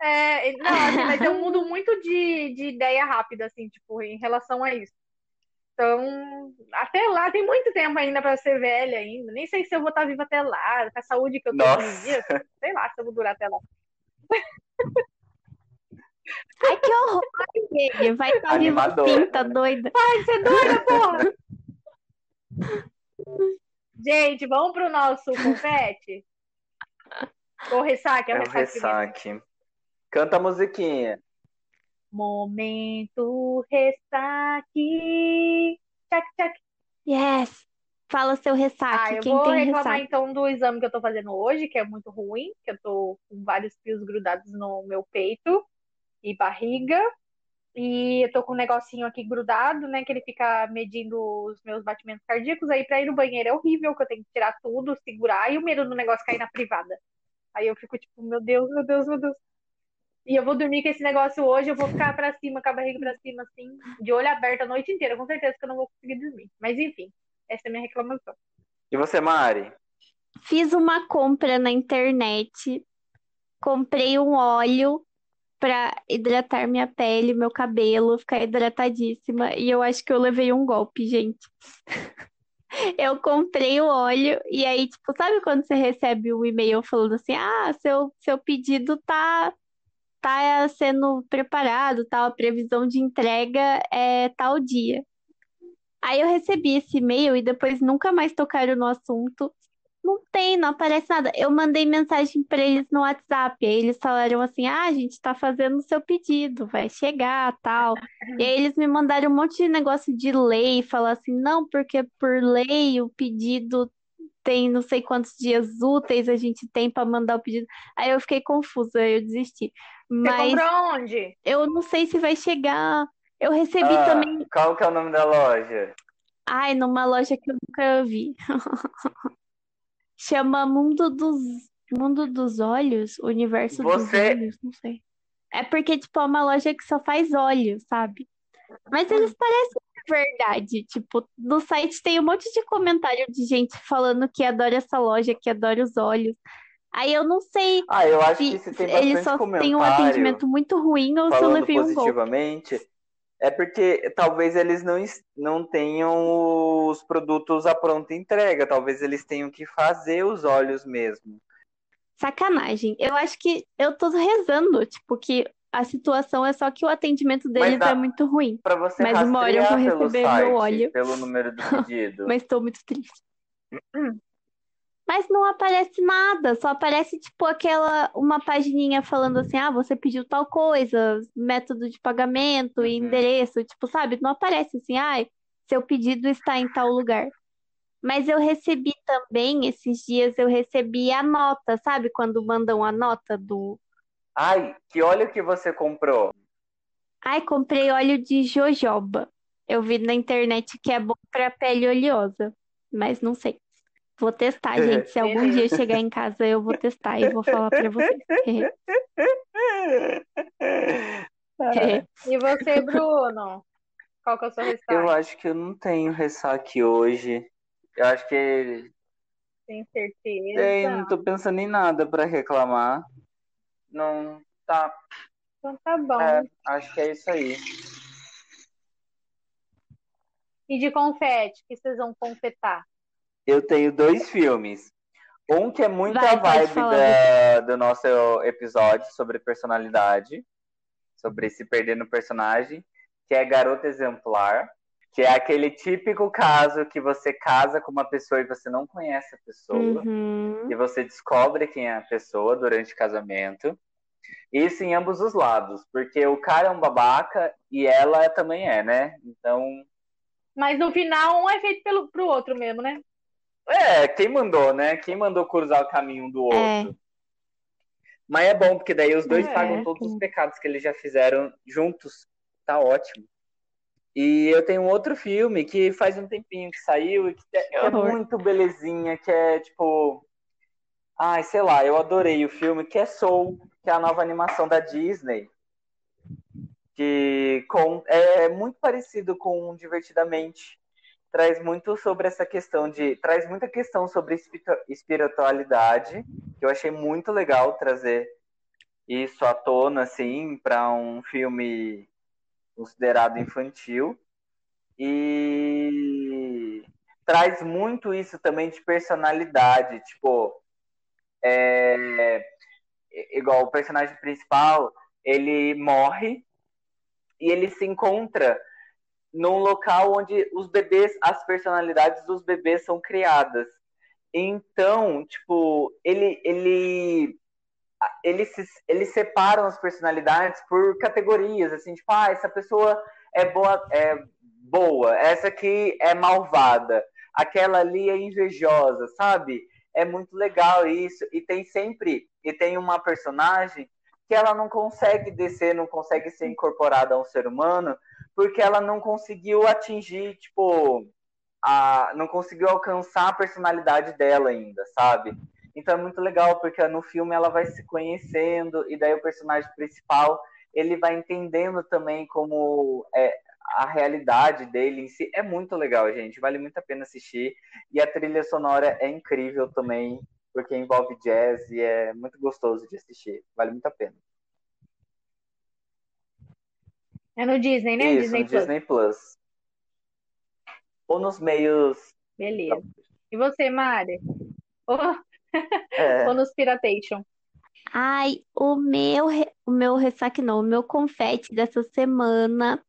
É, não, assim, mas eu mudo muito de, de ideia rápida, assim, tipo, em relação a isso. Então, até lá tem muito tempo ainda pra ser velha ainda. Nem sei se eu vou estar viva até lá, com a saúde que eu tô hoje em dia. Sei lá se eu vou durar até lá. Ai, que horror, gente. Vai estar tá né? doida. Ai, você é doida, porra! Gente, vamos pro nosso confete? Ou ressaque? É É o o ressaque. Canta a musiquinha. Momento ressaque. Tchac, tchac. Yes. Fala seu Ah, ressaque. eu Quem vou tem reclamar ressaque? então do exame que eu tô fazendo hoje, que é muito ruim, que eu tô com vários fios grudados no meu peito e barriga. E eu tô com um negocinho aqui grudado, né? Que ele fica medindo os meus batimentos cardíacos. Aí pra ir no banheiro é horrível, que eu tenho que tirar tudo, segurar, e o medo do negócio cair na privada. Aí eu fico tipo, meu Deus, meu Deus, meu Deus. E eu vou dormir com esse negócio hoje, eu vou ficar pra cima, com a barriga pra cima, assim, de olho aberto a noite inteira. Com certeza que eu não vou conseguir dormir. Mas enfim, essa é a minha reclamação. E você, Mari? Fiz uma compra na internet. Comprei um óleo pra hidratar minha pele, meu cabelo, ficar hidratadíssima. E eu acho que eu levei um golpe, gente. Eu comprei o óleo e aí, tipo, sabe quando você recebe um e-mail falando assim: ah, seu, seu pedido tá, tá sendo preparado, tal, a previsão de entrega é tal dia. Aí eu recebi esse e-mail e depois nunca mais tocaram no assunto. Não tem, não aparece nada. Eu mandei mensagem pra eles no WhatsApp. Aí eles falaram assim: ah, a gente tá fazendo o seu pedido, vai chegar, tal. E aí eles me mandaram um monte de negócio de lei, falar assim: não, porque por lei o pedido tem não sei quantos dias úteis a gente tem pra mandar o pedido. Aí eu fiquei confusa, eu desisti. Você Mas comprou onde? eu não sei se vai chegar. Eu recebi Ah, também, Qual que é o nome da loja? ai, numa loja que eu nunca vi. Chama Mundo dos Mundo dos Olhos, Universo dos Você- Olhos, não sei. É porque, tipo, é uma loja que só faz óleo, sabe? Mas eles parecem verdade. Tipo, no site tem um monte de comentário de gente falando que adora essa loja, que adora os óleos. Aí eu não sei Ah, eu acho se que tem eles bastante só têm um atendimento muito ruim ou se eu levei um golpe. positivamente, é porque talvez eles não, não tenham os produtos à pronta entrega, talvez eles tenham que fazer os olhos mesmo. Sacanagem. Eu acho que eu tô rezando, tipo, que a situação é só que o atendimento deles dá- é muito ruim. Para você Mas uma hora eu vou receber meu site, óleo. pelo número do pedido. Mas tô muito triste. Mas não aparece nada, só aparece tipo aquela uma pagininha falando assim: "Ah, você pediu tal coisa, método de pagamento e Uhum. endereço", tipo, sabe? Não aparece assim: "Ai, seu pedido está em tal lugar". Mas eu recebi também esses dias eu recebi a nota, sabe? Quando mandam a nota do Ai, que óleo que você comprou? Ai, comprei óleo de jojoba. Eu vi na internet que é bom pra pele oleosa, mas não sei. Vou testar, gente. Se algum dia chegar em casa, eu vou testar e vou falar pra vocês. E você, Bruno? Qual que é o seu Eu restaurante? acho que eu não tenho ressaque hoje. Eu acho que Tem certeza? tem, não tô pensando em nada para reclamar. Não, tá. Então tá bom. É, acho que é isso aí. E de confete, que vocês vão confetar? Eu tenho dois filmes. Um que é muito Vai, a vibe da- do nosso episódio sobre personalidade, sobre se perder no personagem, que é Garota Exemplar, que é aquele típico caso que você casa com uma pessoa e você não conhece a pessoa, Uhum. e você descobre quem é a pessoa durante o casamento. Isso em ambos os lados, porque o cara é um babaca e ela também é, né? Então, Mas no final, um é feito pelo, pro outro mesmo, né? É, quem mandou, né? Quem mandou cruzar o caminho um do outro. É. Mas é bom, porque daí os dois É, pagam todos sim. os pecados que eles já fizeram juntos. Tá ótimo. E eu tenho um outro filme que faz um tempinho que saiu e que é, é muito belezinha, que é tipo. Ai, sei lá, eu adorei o filme, que é Soul, que é a nova animação da Disney. que com, é muito parecido com Divertidamente. Traz muito sobre essa questão de. Traz muita questão sobre espiritualidade, que eu achei muito legal trazer isso à tona, assim, para um filme considerado infantil. E traz muito isso também de personalidade, tipo, é, igual o personagem principal, ele morre e ele se encontra num local onde os bebês, as personalidades dos bebês são criadas. Então, tipo, ele ele ele se, eles separam as personalidades por categorias, assim, tipo, ah, essa pessoa é boa, é boa, essa aqui é malvada, aquela ali é invejosa, sabe? É muito legal isso. E tem sempre, e tem uma personagem que ela não consegue descer, não consegue ser incorporada a um ser humano, porque ela não conseguiu atingir, tipo, a, não conseguiu alcançar a personalidade dela ainda, sabe? Então é muito legal, porque no filme ela vai se conhecendo, e daí o personagem principal ele vai entendendo também como é, a realidade dele em si. É muito legal, gente. Vale muito a pena assistir. E a trilha sonora é incrível também porque envolve jazz e é muito gostoso de assistir. Vale muito a pena. É no Disney, né? Isso, Disney, no Plus. Disney Plus. Ou nos meios. Beleza. E você, Mari? Ou, é. Ou nos Piratation? Ai, o meu, o meu ressaque não, o meu confete dessa semana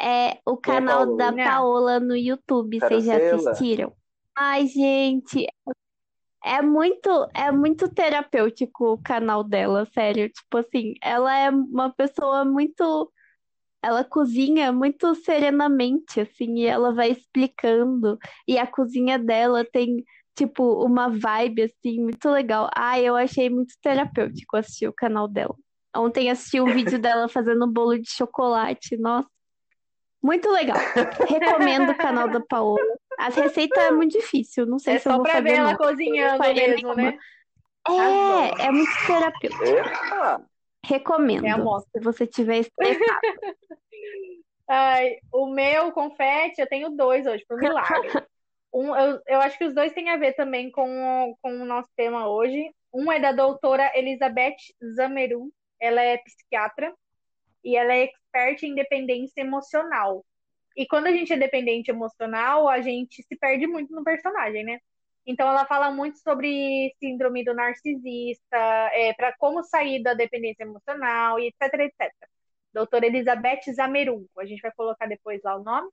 é o canal da Paola no YouTube. Vocês já assistiram? Ai, gente, é muito, é muito terapêutico o canal dela, sério. Tipo assim, ela é uma pessoa muito. Ela cozinha muito serenamente, assim, e ela vai explicando. E a cozinha dela tem, tipo, uma vibe, assim, muito legal. Ai, eu achei muito terapêutico assistir o canal dela. Ontem assisti um vídeo dela fazendo bolo de chocolate. Nossa, muito legal. Recomendo o canal da Paola. As receitas é muito difícil, não sei é se eu vou fazer. É só pra ver não. ela cozinhando mesmo, né? É, é muito terapêutico. Recomendo. É se você tiver estressado. Ai, o meu confete, eu tenho dois hoje, por milagre. Um, eu, eu acho que os dois têm a ver também com, com o nosso tema hoje. Um é da doutora Elizabeth Zameru, ela é psiquiatra e ela é expert em dependência emocional. E quando a gente é dependente emocional, a gente se perde muito no personagem, né? Então ela fala muito sobre síndrome do narcisista, é, para como sair da dependência emocional e etc, etc. Doutora Elizabeth Zameru, a gente vai colocar depois lá o nome.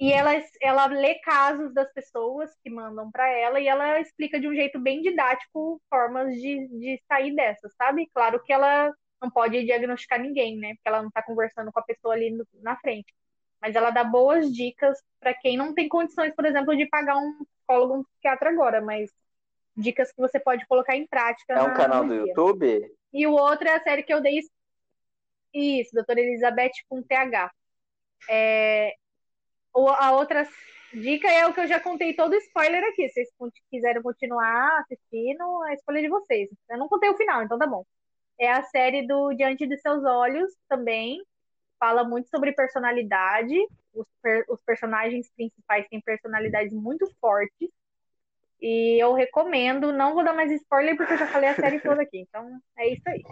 E ela, ela lê casos das pessoas que mandam para ela e ela explica de um jeito bem didático formas de, de sair dessas, sabe? Claro que ela não pode diagnosticar ninguém, né? Porque ela não está conversando com a pessoa ali no, na frente mas ela dá boas dicas para quem não tem condições, por exemplo, de pagar um psicólogo, um psiquiatra agora, mas dicas que você pode colocar em prática. É um canal do YouTube? E o outro é a série que eu dei. Isso, doutora Elizabeth com TH. É... A outra dica é o que eu já contei todo spoiler aqui. Se vocês quiserem continuar assistindo, é a escolha de vocês. Eu não contei o final, então tá bom. É a série do Diante de Seus Olhos também, fala muito sobre personalidade. Os, per, os personagens principais têm personalidades muito fortes. E eu recomendo, não vou dar mais spoiler porque eu já falei a série toda aqui. Então é isso aí.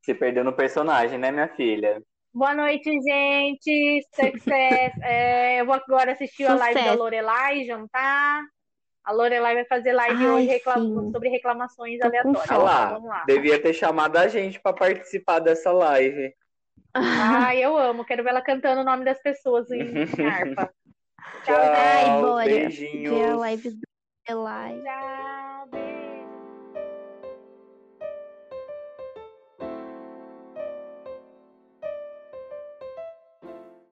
Se perdeu no personagem, né, minha filha? Boa noite, gente. Success. É, eu vou agora assistir Sucesso. a live da Lorelai, jantar. A Lorelai vai fazer live Ai, hoje reclam... sobre reclamações Tô aleatórias. Lá, Vamos lá. Devia ter chamado a gente para participar dessa live. Ai, eu amo. Quero ver ela cantando o nome das pessoas em, harpa. Tchau, Ai, bora. Beijinhos. Ver a live do Eli. Tchau.